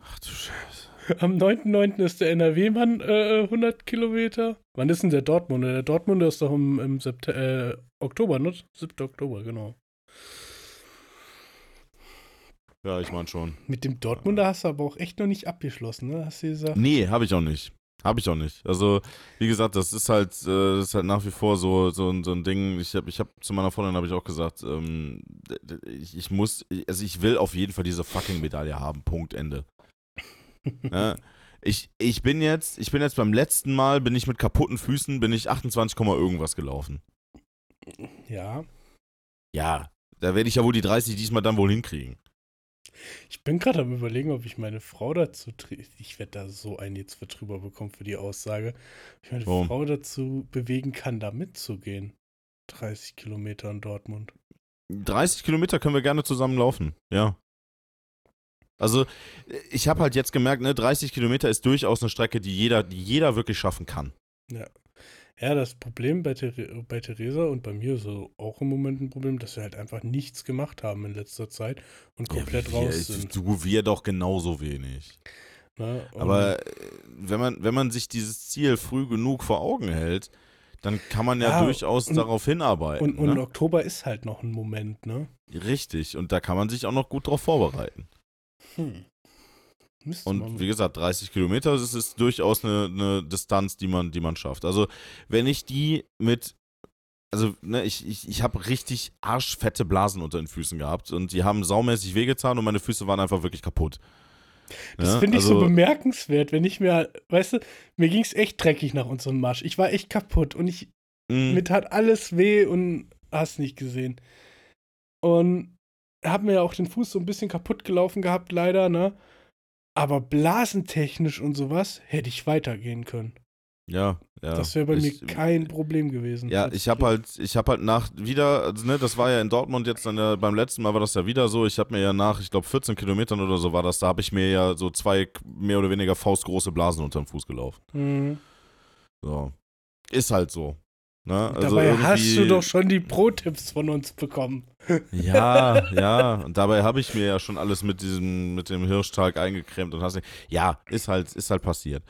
Ach du Scheiße. Am 9.9. ist der NRW-Mann äh, 100 Kilometer. Wann ist denn der Dortmunder? Der Dortmunder ist doch im, im äh, Oktober, ne? 7. Oktober, genau. Ja, ich meine schon. Mit dem Dortmunder hast du aber auch echt noch nicht abgeschlossen, ne? Hast du gesagt? Nee, habe ich auch nicht. Habe ich auch nicht. Also, wie gesagt, das ist halt, äh, das ist halt nach wie vor so, so, ein- so ein Ding. Ich habe ich hab zu meiner Freundin habe ich auch gesagt, ähm, ich, ich muss, also ich will auf jeden Fall diese fucking Medaille haben. Punkt, Ende. Ja, ich, ich bin jetzt, ich bin jetzt beim letzten Mal, bin ich mit kaputten Füßen, bin ich 28, Komma irgendwas gelaufen. Ja. Ja, da werde ich ja wohl die 30 diesmal dann wohl hinkriegen. Ich bin gerade am überlegen, ob ich meine Frau dazu, ich werde da so ein jetzt für drüber bekommen für die Aussage, ob ich meine Warum? Frau dazu bewegen kann, da mitzugehen. 30 Kilometer in Dortmund. 30 Kilometer können wir gerne zusammen laufen, ja. Also, ich habe halt jetzt gemerkt, ne, 30 Kilometer ist durchaus eine Strecke, die jeder, die jeder wirklich schaffen kann. Ja, das Problem bei, Ther bei Theresa und bei mir ist so auch im Moment ein Problem, dass wir halt einfach nichts gemacht haben in letzter Zeit und komplett ja, raus wir, sind. Du, wir doch genauso wenig. Und- Aber äh, wenn man, wenn man sich dieses Ziel früh genug vor Augen hält, dann kann man ja, Ja, durchaus und- darauf hinarbeiten. und, und ne? Oktober ist halt noch ein Moment, ne? Richtig, und da kann man sich auch noch gut drauf vorbereiten. Hm. Müsste Und wie gesagt, 30 Kilometer, das ist durchaus eine, eine Distanz, die man, die man schafft. Also, wenn ich die mit, also, ne, ich, ich, ich habe richtig arschfette Blasen unter den Füßen gehabt und die haben saumäßig wehgetan und meine Füße waren einfach wirklich kaputt. Das Ne? finde ich so Also, bemerkenswert, wenn ich mir, weißt du, mir ging es echt dreckig nach unserem Marsch. Ich war echt kaputt und ich, mh, mir tat alles weh und hast nicht gesehen. Und hab mir ja auch den Fuß so ein bisschen kaputt gelaufen gehabt, leider, ne? Aber blasentechnisch und sowas hätte ich weitergehen können. ja, ja. das wäre bei ich, mir kein Problem gewesen. Ja, ich habe halt, ich habe halt nach wieder, also, ne, das war ja in Dortmund jetzt dann ja, beim letzten Mal war das ja wieder so. Ich habe mir ja nach, ich glaube 14 Kilometern oder so war das, da habe ich mir ja so zwei mehr oder weniger faustgroße Blasen unterm Fuß gelaufen. Mhm. So. Ist halt so. Ne? Also Dabei hast du irgendwie- doch schon die Pro-Tipps von uns bekommen. Ja, ja. Und dabei habe ich mir ja schon alles mit diesem, mit dem Hirschtag eingecremt und hast nicht. Ja, ist halt, ist halt passiert.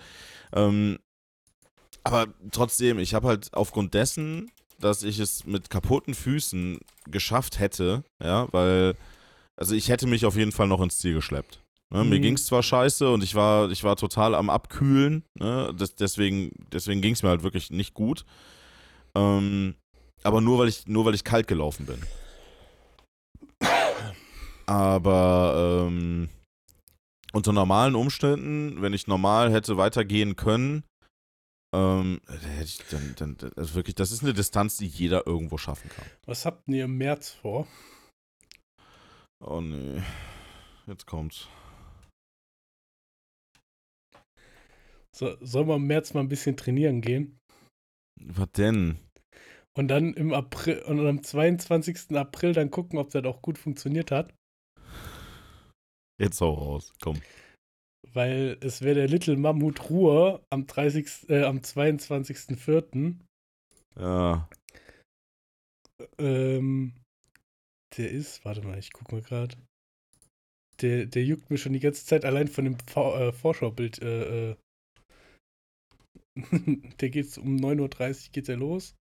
Ähm, aber trotzdem, ich habe halt aufgrund dessen, dass ich es mit kaputten Füßen geschafft hätte, ja, weil, also ich hätte mich auf jeden Fall noch ins Ziel geschleppt. Ne, Mir Mhm. ging es zwar scheiße und ich war, ich war total am Abkühlen, ne, das, deswegen, deswegen ging es mir halt wirklich nicht gut. Ähm, aber nur weil ich, nur weil ich kalt gelaufen bin. Aber ähm, unter normalen Umständen, wenn ich normal hätte weitergehen können, ähm, da hätte ich dann, dann, also wirklich, das ist eine Distanz, die jeder irgendwo schaffen kann. Was habt ihr im März vor? Oh nee, jetzt kommt's. So, sollen wir im März mal ein bisschen trainieren gehen? Was denn? Und dann im April und am 22. April dann gucken, ob das auch gut funktioniert hat. Jetzt hau raus, komm. Weil es wäre der Little Mammut Ruhr am 30. Äh, am 22.04. Ja, Ähm, der ist, warte mal, ich guck mal gerade. Der, der juckt mir schon die ganze Zeit allein von dem V äh, Vorschaubild. Äh, äh. der geht um 9.30 Uhr geht der los.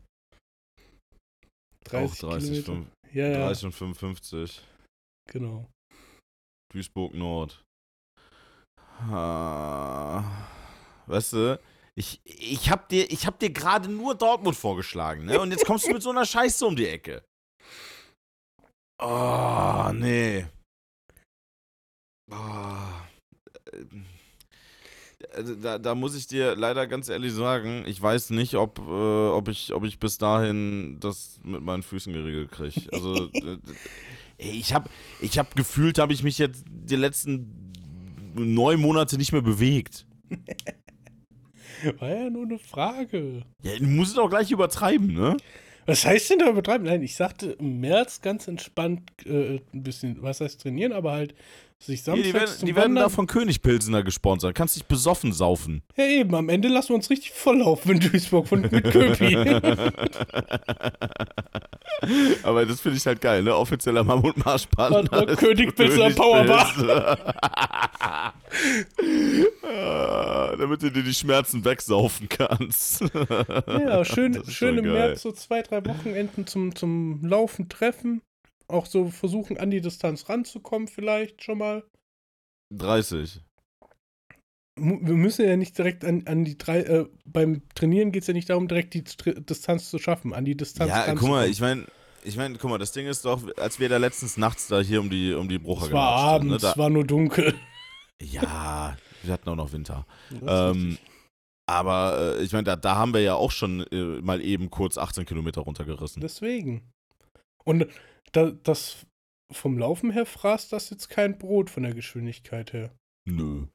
30, auch 30, Kilometer. 5, Ja, ja, 30 und 55. genau. Duisburg Nord. Ah, weißt du, ich, ich hab dir, ich hab dir gerade nur Dortmund vorgeschlagen, ne? Und jetzt kommst du mit so einer Scheiße um die Ecke. Oh, nee. Oh, äh, da, da muss ich dir leider ganz ehrlich sagen, ich weiß nicht, ob, äh, ob, ich, ob ich bis dahin das mit meinen Füßen geregelt kriege. Also, ich habe ich hab gefühlt, habe ich mich jetzt die letzten neun Monate nicht mehr bewegt. War ja nur eine Frage. Ja, du musst es auch gleich übertreiben, ne? Was heißt denn da übertreiben? Nein, ich sagte im März ganz entspannt äh, ein bisschen, was heißt trainieren, aber halt sich samstags die werden, zum die werden da von Königpilsener gesponsert. Kannst dich besoffen saufen. Ja eben, am Ende lassen wir uns richtig volllaufen in Duisburg von, mit Köpi. Aber das finde ich halt geil, ne? Offizieller Mammutmarschbahn. Partner Königpilsner Powerbar. Ah, Damit du dir die Schmerzen wegsaufen kannst. Ja, schön, schön im geil. März so zwei, drei Wochenenden zum, zum Laufen treffen. Auch so versuchen, an die Distanz ranzukommen, vielleicht schon mal. 30. Mu- Wir müssen ja nicht direkt an, an die drei, äh, beim Trainieren geht es ja nicht darum, direkt die Distanz zu schaffen, an die Distanz Ja, guck mal, ich meine, ich meine, guck mal, das Ding ist doch, als wir da letztens nachts da hier um die, um die Brucher es war sind, abends, ne, es war nur dunkel. da, Ja, wir hatten auch noch Winter. Ähm, aber äh, ich meine, da, da haben wir ja auch schon äh, mal eben kurz 18 Kilometer runtergerissen. Deswegen. Und da, das vom Laufen her fraßt das jetzt kein Brot von der Geschwindigkeit her. Nö.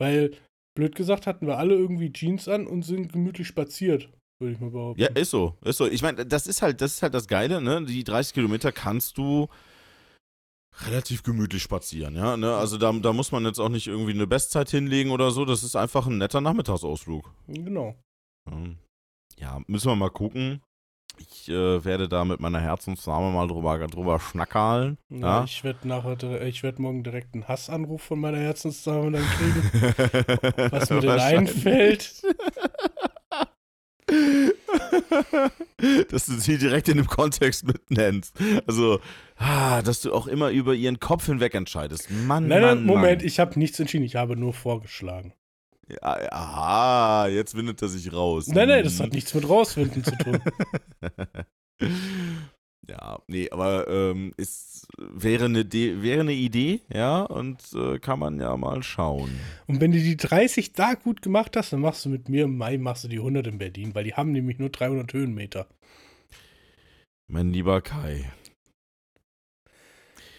Weil, blöd gesagt, hatten wir alle irgendwie Jeans an und sind gemütlich spaziert, würde ich mal behaupten. Ja, ist so, ist so. Ich meine, das ist halt, das ist halt das Geile, ne? Die 30 Kilometer kannst du relativ gemütlich spazieren, ja. Ne? Also da, da muss man jetzt auch nicht irgendwie eine Bestzeit hinlegen oder so. Das ist einfach ein netter Nachmittagsausflug. Genau. Ja, Ja, müssen wir mal gucken. Ich äh, werde da mit meiner Herzensdame mal drüber, drüber schnackalen. Ja, Ja. ich werde nachher, dire- ich werde morgen direkt einen Hassanruf von meiner Herzensdame dann kriegen, was mir denn einfällt. dass du sie direkt in dem Kontext mit nennst. Also, ah, dass du auch immer über ihren Kopf hinweg entscheidest. Mann, Nein, Mann, nein, Moment, Mann. ich habe nichts entschieden, ich habe nur vorgeschlagen. Ja, aha, jetzt windet er sich raus. Nein, nein, das Hm. hat nichts mit rausfinden zu tun. ja, nee, aber ähm, ist, wäre, eine De wäre eine Idee, ja, und äh, kann man ja mal schauen. Und wenn du die 30 da gut gemacht hast, dann machst du mit mir im Mai machst du die 100 in Berlin, weil die haben nämlich nur 300 Höhenmeter. Mein lieber Kai,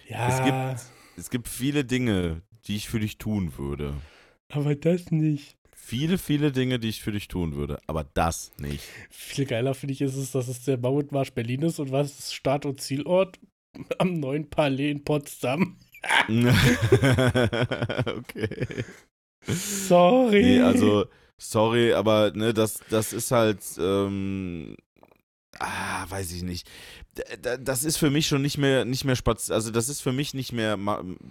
Ja, es gibt viele Dinge, die ich für dich tun würde. Aber das nicht. Viele, viele Dinge, die ich für dich tun würde, aber das nicht. Viel geiler finde ich ist es, dass es der Mammutmarsch Berlin ist und was ist Start- und Zielort? Am neuen Palais in Potsdam. okay. Sorry. Nee, also, sorry, aber ne, das, das ist halt, ähm, ah, weiß ich nicht. Das ist für mich schon nicht mehr, nicht mehr spaz, also das ist für mich nicht mehr,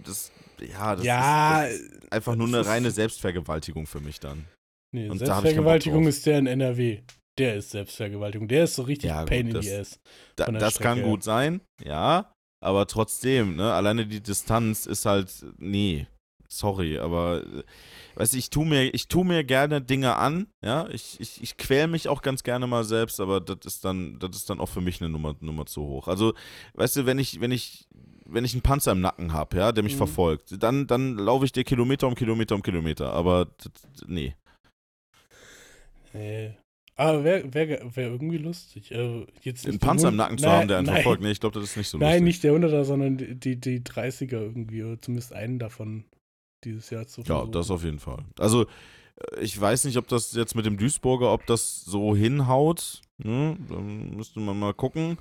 das, ja, das, ja, ist, das ist einfach nur eine reine Selbstvergewaltigung für mich dann. nee, und da Selbstvergewaltigung drauf. ist der in NRW. Der ist Selbstvergewaltigung. Der ist so richtig Ja, gut, Pain in das- the Ass. Da, das kann Strecke gut sein, ja, aber trotzdem, ne, alleine die Distanz ist halt, nee, sorry, aber, äh, weißt du, ich tu mir, ich tu mir gerne Dinge an, ja, ich, ich, ich quäl mich auch ganz gerne mal selbst, aber das ist dann, das ist dann auch für mich eine Nummer, Nummer zu hoch. Also, weißt du, wenn ich, wenn ich, wenn ich einen Panzer im Nacken habe, ja, der mich Mhm. verfolgt, dann, dann laufe ich dir Kilometer um Kilometer um Kilometer, aber, das, nee. Nee. Aber wäre wär, wär irgendwie lustig. Äh, jetzt die Panzer im Nacken zu Nein, haben, der einen nein, verfolgt, nee, ich glaube, das ist nicht so Nein, lustig. nicht der 100er, sondern die, die, die 30er irgendwie. Oder zumindest einen davon dieses Jahr zu Ja, versuchen. das auf jeden Fall. Also, äh, ich weiß nicht, ob das jetzt mit dem Duisburger, ob das so hinhaut. Ne? Dann müsste man mal gucken.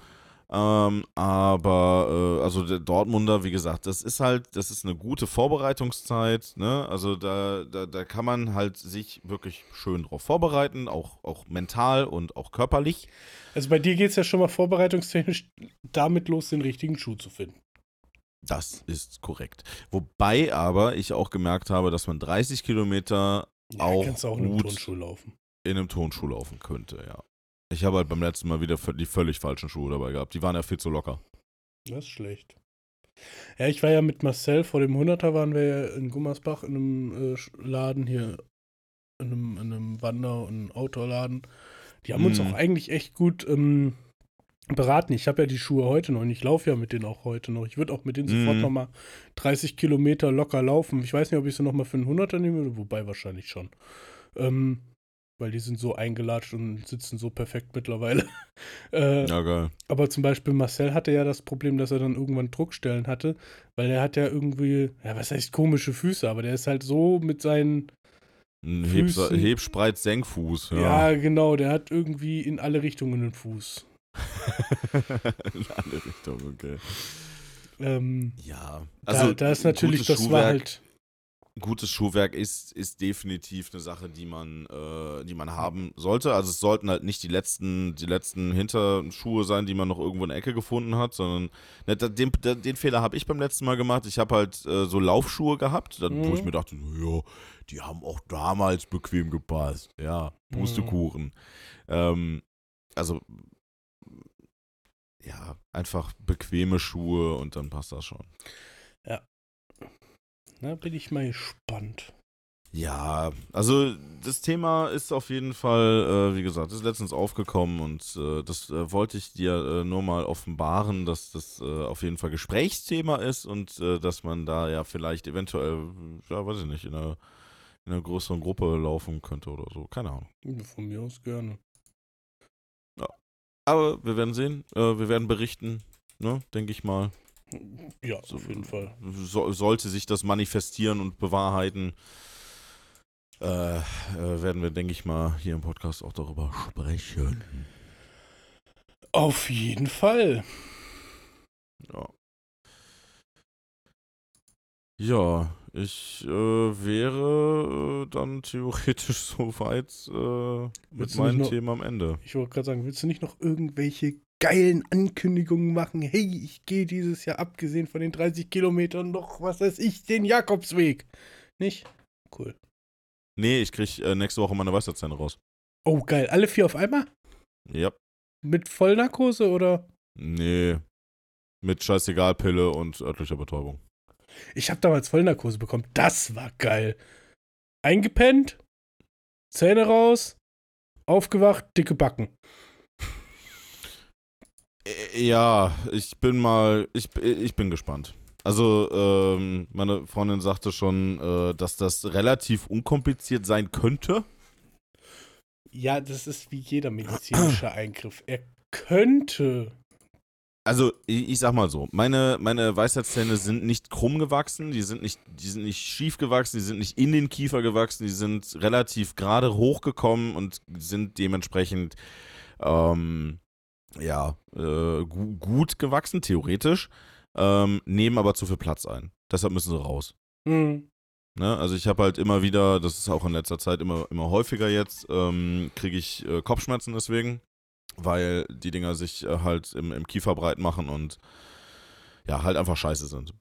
Ähm, aber, äh, also der Dortmunder, wie gesagt, das ist halt, das ist eine gute Vorbereitungszeit. Ne? Also da, da, da kann man halt sich wirklich schön drauf vorbereiten, auch, auch mental und auch körperlich. Also bei dir geht es ja schon mal vorbereitungstechnisch damit los, den richtigen Schuh zu finden. Das ist korrekt. Wobei aber ich auch gemerkt habe, dass man 30 Kilometer Ja, Auch auch in einem. Turnschuh laufen. in einem Tonschuh laufen könnte, ja. Ich habe halt beim letzten Mal wieder die völlig falschen Schuhe dabei gehabt. Die waren ja viel zu locker. Das ist schlecht. Ja, ich war ja mit Marcel vor dem 100er, waren wir ja in Gummersbach in einem äh, Laden hier, in einem, in einem Wander- und Outdoor-Laden. Die haben uns Mhm. auch eigentlich echt gut ähm, beraten. Ich habe ja die Schuhe heute noch und ich laufe ja mit denen auch heute noch. Ich würde auch mit denen sofort Mhm. nochmal 30 Kilometer locker laufen. Ich weiß nicht, ob ich sie nochmal für einen 100er nehmen würde, wobei wahrscheinlich schon. Ähm, weil die sind so eingelatscht und sitzen so perfekt mittlerweile. äh, Ja, geil. aber zum Beispiel Marcel hatte ja das Problem, dass er dann irgendwann Druckstellen hatte, weil er hat ja irgendwie, ja, was heißt komische Füße, aber der ist halt so mit seinen, Ein Heb Füßen. Hebspreit Senkfuß. ja. Ja. genau, der hat irgendwie in alle Richtungen einen Fuß. In alle Richtungen, okay. Ähm, Ja. also da, da ist natürlich, das war Schuhwerk- halt, Gutes Schuhwerk ist, ist definitiv eine Sache, die man, äh, die man haben sollte. Also es sollten halt nicht die letzten, die letzten Hinterschuhe sein, die man noch irgendwo in der Ecke gefunden hat, sondern ne, den, den Fehler habe ich beim letzten Mal gemacht. Ich habe halt äh, so Laufschuhe gehabt, dann, wo Mhm. ich mir dachte, ja, die haben auch damals bequem gepasst. Ja, Pustekuchen. Ähm, also ja, einfach bequeme Schuhe und dann passt das schon. na, bin ich mal gespannt. Ja, also das Thema ist auf jeden Fall, äh, wie gesagt, ist letztens aufgekommen und äh, das äh, wollte ich dir äh, nur mal offenbaren, dass das äh, auf jeden Fall Gesprächsthema ist und äh, dass man da ja vielleicht eventuell, ja, weiß ich nicht, in einer, in einer größeren Gruppe laufen könnte oder so. Keine Ahnung. Von mir aus gerne. Aber wir werden sehen, äh, wir werden berichten, ne, denke ich mal. Ja, auf jeden Fall. So, sollte sich das manifestieren und bewahrheiten, äh, äh, werden wir, denke ich mal, hier im Podcast auch darüber sprechen. Auf jeden Fall. Ja. Ja, ich äh, wäre äh, dann theoretisch soweit äh, mit meinem noch- Thema am Ende. Ich wollte gerade sagen, willst du nicht noch irgendwelche geilen Ankündigungen machen? Hey, ich gehe dieses Jahr abgesehen von den 30 Kilometern noch, was weiß ich, den Jakobsweg. Nicht? Cool. Nee, ich krieg äh, nächste Woche meine Weisheitszähne raus. Oh, geil. Alle vier auf einmal? Ja. Mit Vollnarkose oder? Nee. Mit Scheißegal-Pille und örtlicher Betäubung. Ich habe damals Vollnarkose bekommen. Das war geil. Eingepennt, Zähne raus, aufgewacht, dicke Backen. Äh, Ja, ich bin mal, ich, ich bin gespannt. Also, ähm, meine Freundin sagte schon, äh, dass das relativ unkompliziert sein könnte. Ja, das ist wie jeder medizinische Eingriff. Er könnte. Also, ich, sag mal so, meine, meine Weisheitszähne sind nicht krumm gewachsen, die sind nicht, die sind nicht schief gewachsen, die sind nicht in den Kiefer gewachsen, die sind relativ gerade hochgekommen und sind dementsprechend ähm, ja, äh, gu gut gewachsen, theoretisch, ähm, nehmen aber zu viel Platz ein. Deshalb müssen sie raus. Hm. Ne? Also ich habe halt immer wieder, das ist auch in letzter Zeit immer, immer häufiger jetzt, ähm, kriege ich äh, Kopfschmerzen deswegen, weil die Dinger sich äh, halt im, im Kiefer breit machen und ja, halt einfach scheiße sind.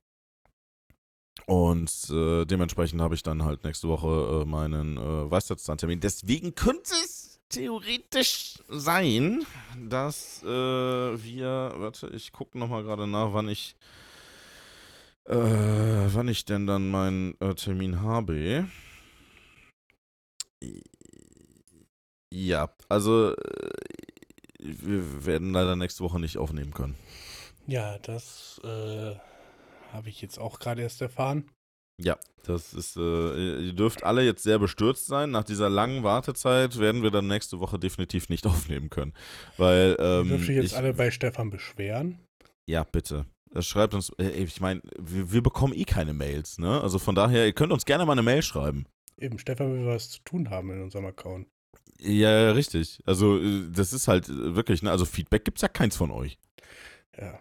Und äh, dementsprechend habe ich dann halt nächste Woche äh, meinen äh, Weisheitszahntermin. Deswegen könnte es theoretisch sein, dass äh, wir, warte, ich gucke nochmal gerade nach, wann ich äh, wann ich denn dann meinen äh, Termin habe. Ja, also wir werden leider nächste Woche nicht aufnehmen können. Ja, das äh, habe ich jetzt auch gerade erst erfahren. Ja, das ist, äh, ihr dürft alle jetzt sehr bestürzt sein. Nach dieser langen Wartezeit werden wir dann nächste Woche definitiv nicht aufnehmen können. Weil, ähm, Dürft ihr jetzt ich, alle bei Stefan beschweren? ja, bitte. Das schreibt uns, äh, ich meine, wir, wir bekommen eh keine Mails, ne? Also von daher, ihr könnt uns gerne mal eine Mail schreiben. Eben, Stefan will was zu tun haben in unserem Account. Ja, ja, richtig. Also, äh, das ist halt äh, wirklich, ne? Also, Feedback gibt's ja keins von euch. Ja.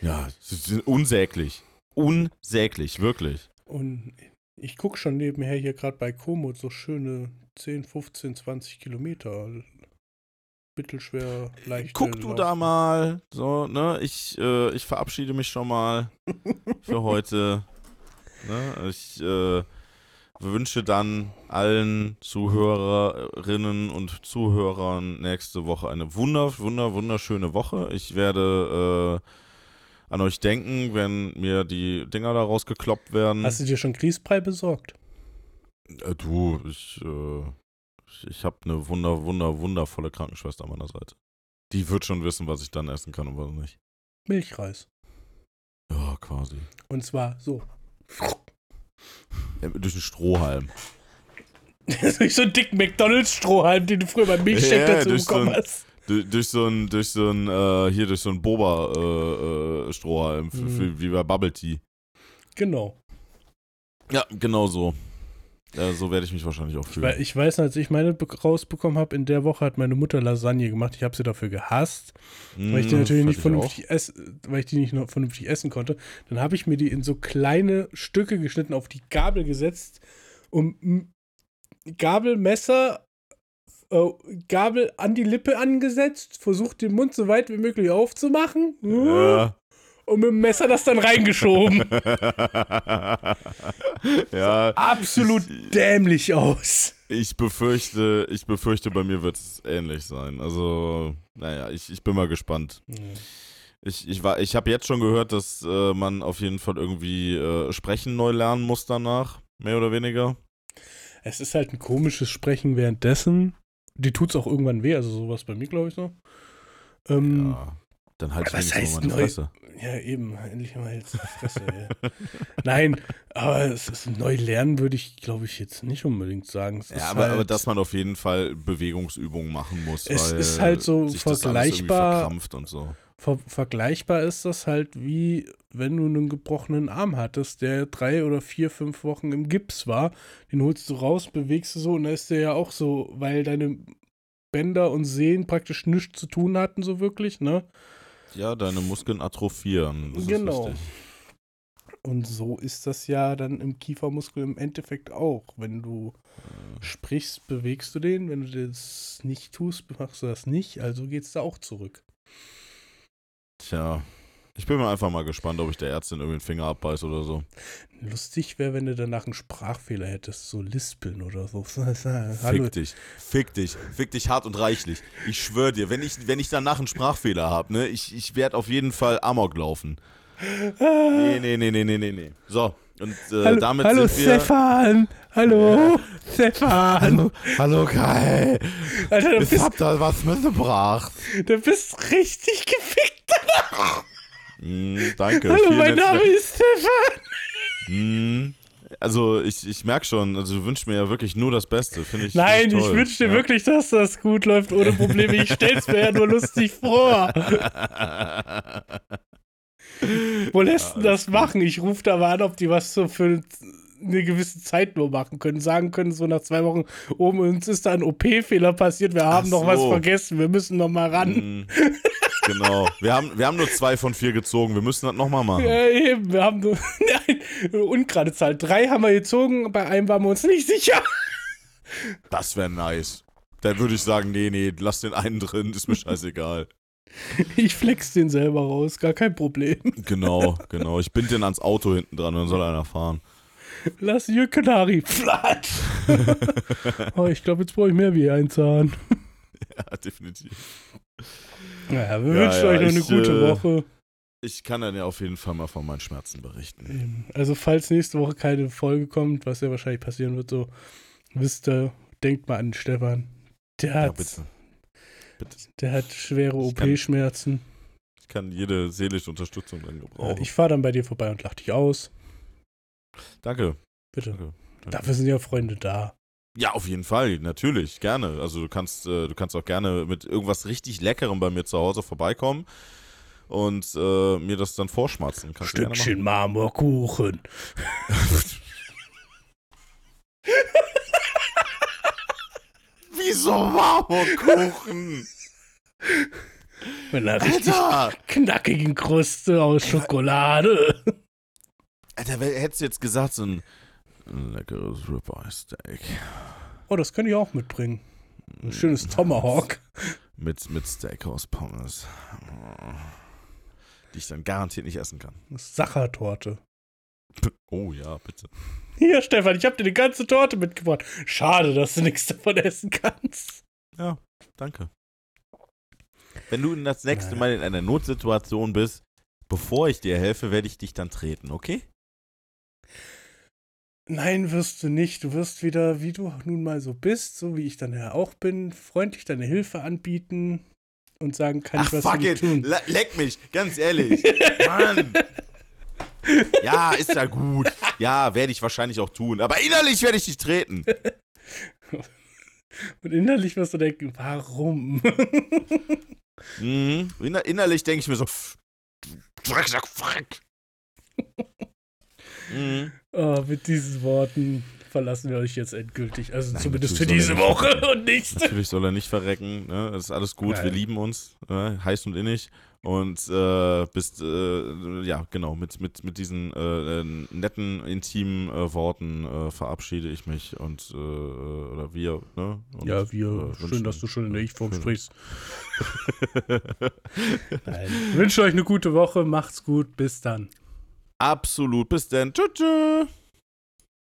Ja, sind unsäglich. Unsäglich, wirklich. Und ich gucke schon nebenher hier gerade bei Komoot so schöne 10, 15, 20 Kilometer. Mittelschwer, leicht. Guck du da mal. So, ne? Ich, äh, ich verabschiede mich schon mal für heute. Ne? Ich äh, wünsche dann allen Zuhörerinnen und Zuhörern nächste Woche eine wunder, wunder, wunderschöne Woche. Ich werde äh, an euch denken, wenn mir die Dinger da rausgekloppt werden. Hast du dir schon Grießbrei besorgt? Äh, du, ich, äh, ich, ich habe eine wunder, wunder, wundervolle Krankenschwester an meiner Seite. Die wird schon wissen, was ich dann essen kann und was nicht. Milchreis. Ja, quasi. Und zwar so. Durch einen Strohhalm. Durch so einen dicken McDonalds-Strohhalm, den du früher beim Milchshake Ja, dazu durch so bekommen ein- hast. Du, durch so ein, durch so ein, äh, hier durch so ein Boba-Strohhalm, äh, für, Mhm. wie bei Bubble Tea. Genau. Ja, genau so. Ja, so werde ich mich wahrscheinlich auch fühlen. Weil ich weiß, als ich meine be- rausbekommen habe, in der Woche hat meine Mutter Lasagne gemacht. Ich habe sie dafür gehasst, weil ich die Mm, natürlich nicht vernünftig ess, weil ich die nicht vernünftig essen konnte. Dann habe ich mir die in so kleine Stücke geschnitten, auf die Gabel gesetzt und m- Gabel, Messer, äh, Gabel an die Lippe angesetzt, versucht den Mund so weit wie möglich aufzumachen Ja. Und mit dem Messer das dann reingeschoben. ja, Absolut dämlich aus. ich befürchte, ich befürchte, bei mir wird es ähnlich sein. Also, naja, ich, ich bin mal gespannt. Ich, ich, war- ich habe jetzt schon gehört, dass äh, man auf jeden Fall irgendwie äh, Sprechen neu lernen muss danach, mehr oder weniger. Es ist halt ein komisches Sprechen währenddessen. Die tut's auch irgendwann weh, also sowas bei mir, glaube ich, so. Ähm, Ja, dann halt ich heißt meine neu? Fresse. ja. eben, endlich mal jetzt Fresse. ey. Nein, aber es ist neu lernen würde ich, glaube ich, jetzt nicht unbedingt sagen. Es Ja, aber, halt, aber dass man auf jeden Fall Bewegungsübungen machen muss. Es ist halt so vergleichbar- so. ver vergleichbar ist das halt wie wenn du einen gebrochenen Arm hattest, der drei oder vier, fünf Wochen im Gips war. Den holst du raus, bewegst du so und da ist der ja auch so, weil deine Bänder und Sehnen praktisch nichts zu tun hatten, so wirklich, ne? Ja, deine Muskeln atrophieren. Das Genau. Und so ist das ja dann im Kiefermuskel im Endeffekt auch. Wenn du sprichst, bewegst du den. Wenn du das nicht tust, machst du das nicht. Also geht's da auch zurück. Tja. Ich bin mal einfach mal gespannt, ob ich der Ärztin irgendwie den Finger abbeiß oder so. Lustig wäre, wenn du danach einen Sprachfehler hättest, so lispeln oder so. Hallo. Fick dich. Fick dich. Fick dich hart und reichlich. Ich schwöre dir, wenn ich, wenn ich danach einen Sprachfehler habe, ne, ich, ich werde auf jeden Fall Amok laufen. Nee, nee, nee, nee, nee, nee, nee. So, und äh, Hallo, damit hallo sind wir. Stefan! Hallo, Stefan! hallo Kai. Alter, du Ich bist, hab da was mitgebracht. du bist richtig gefickt. Mm, danke. Hallo, vielen mein Dank. Name ist Stefan. Mm, also ich, ich merke schon, also du wünschst mir ja wirklich nur das Beste, finde ich. Nein, find ich toll. wünsche dir ja. wirklich, dass das gut läuft ohne Probleme. Ich stell's mir ja nur lustig vor. Wo lässt denn das machen? Ich rufe da mal an, ob die was so für eine gewisse Zeit nur machen können. Sagen können, so nach zwei Wochen, oben uns ist da ein OP-Fehler passiert, wir haben Ach noch was vergessen, wir müssen noch mal ran. Mm, genau. Wir haben, wir haben nur zwei von vier gezogen, wir müssen das nochmal machen. Ja, eben, wir haben nur, nein, ungerade Zahl. Drei haben wir gezogen, bei einem waren wir uns nicht sicher. Das wäre nice. Dann würde ich sagen, nee, nee, lass den einen drin, ist mir scheißegal. Ich flex den selber raus, gar kein Problem. Genau, genau. Ich bind den ans Auto hinten dran und dann soll einer fahren. Lass Jürgen Flat. oh, ich glaube, jetzt brauche ich mehr wie ein Zahn. Ja, definitiv. Naja, wir Ja, wünschen ja, euch noch eine ich, gute äh, Woche. Ich kann dann ja auf jeden Fall mal von meinen Schmerzen berichten. Also, falls nächste Woche keine Folge kommt, was ja wahrscheinlich passieren wird, so, wisst ihr, denkt mal an Stefan. Der Ja, hat, bitte. Bitte. der hat schwere OP-Schmerzen. Ich kann jede seelische Unterstützung dann gebrauchen. Ich fahre dann bei dir vorbei und lach dich aus. Danke. Bitte. Danke. Dafür sind ja Freunde da. Ja, auf jeden Fall, natürlich, gerne. Also du kannst, äh, du kannst auch gerne mit irgendwas richtig Leckerem bei mir zu Hause vorbeikommen und äh, mir das dann vorschmatzen. Kannst Stückchen Marmorkuchen. Wieso Marmorkuchen? Mit einer richtig Alter! knackigen Kruste aus Schokolade. Alter, hättest du jetzt gesagt, so ein leckeres Ribeye Steak Oh, das könnte ich auch mitbringen. Ein schönes Tomahawk. mit, mit Steakhouse Pommes, die ich dann garantiert nicht essen kann. Sachertorte. Oh ja, bitte. Hier, Stefan, ich habe dir eine ganze Torte mitgebracht. Schade, dass du nichts davon essen kannst. Ja, danke. Wenn du das nächste Mal in einer Notsituation bist, bevor ich dir helfe, werde ich dich dann treten, okay? Nein, wirst du nicht. Du wirst wieder, wie du nun mal so bist, so wie ich dann ja auch bin, freundlich deine Hilfe anbieten und sagen, kann ich was für dich tun. Le leck mich, ganz ehrlich. Mann. Ja, ist ja gut. Ja, werde ich wahrscheinlich auch tun. Aber innerlich werde ich dich treten. Und innerlich wirst du denken, warum? Mhm. Inner innerlich denke ich mir so, du Drecksack, Freck. Mhm. Oh, mit diesen Worten verlassen wir euch jetzt endgültig. Also Nein, zumindest für diese Woche und nicht. Natürlich soll er nicht verrecken. Ne? Das ist alles gut. Nein. Wir lieben uns. Ne? Heiß und innig. Und äh, bis, äh, ja, genau, mit, mit, mit diesen äh, äh, netten, intimen äh, Worten äh, verabschiede ich mich und, oder wir, ne? Und, Ja, wir, schön, wünschen- dass du schon in der Ich-Form sprichst. Nein. Ich wünsche euch eine gute Woche, macht's gut, bis dann. Absolut. Bis. Tschüss. tschüss.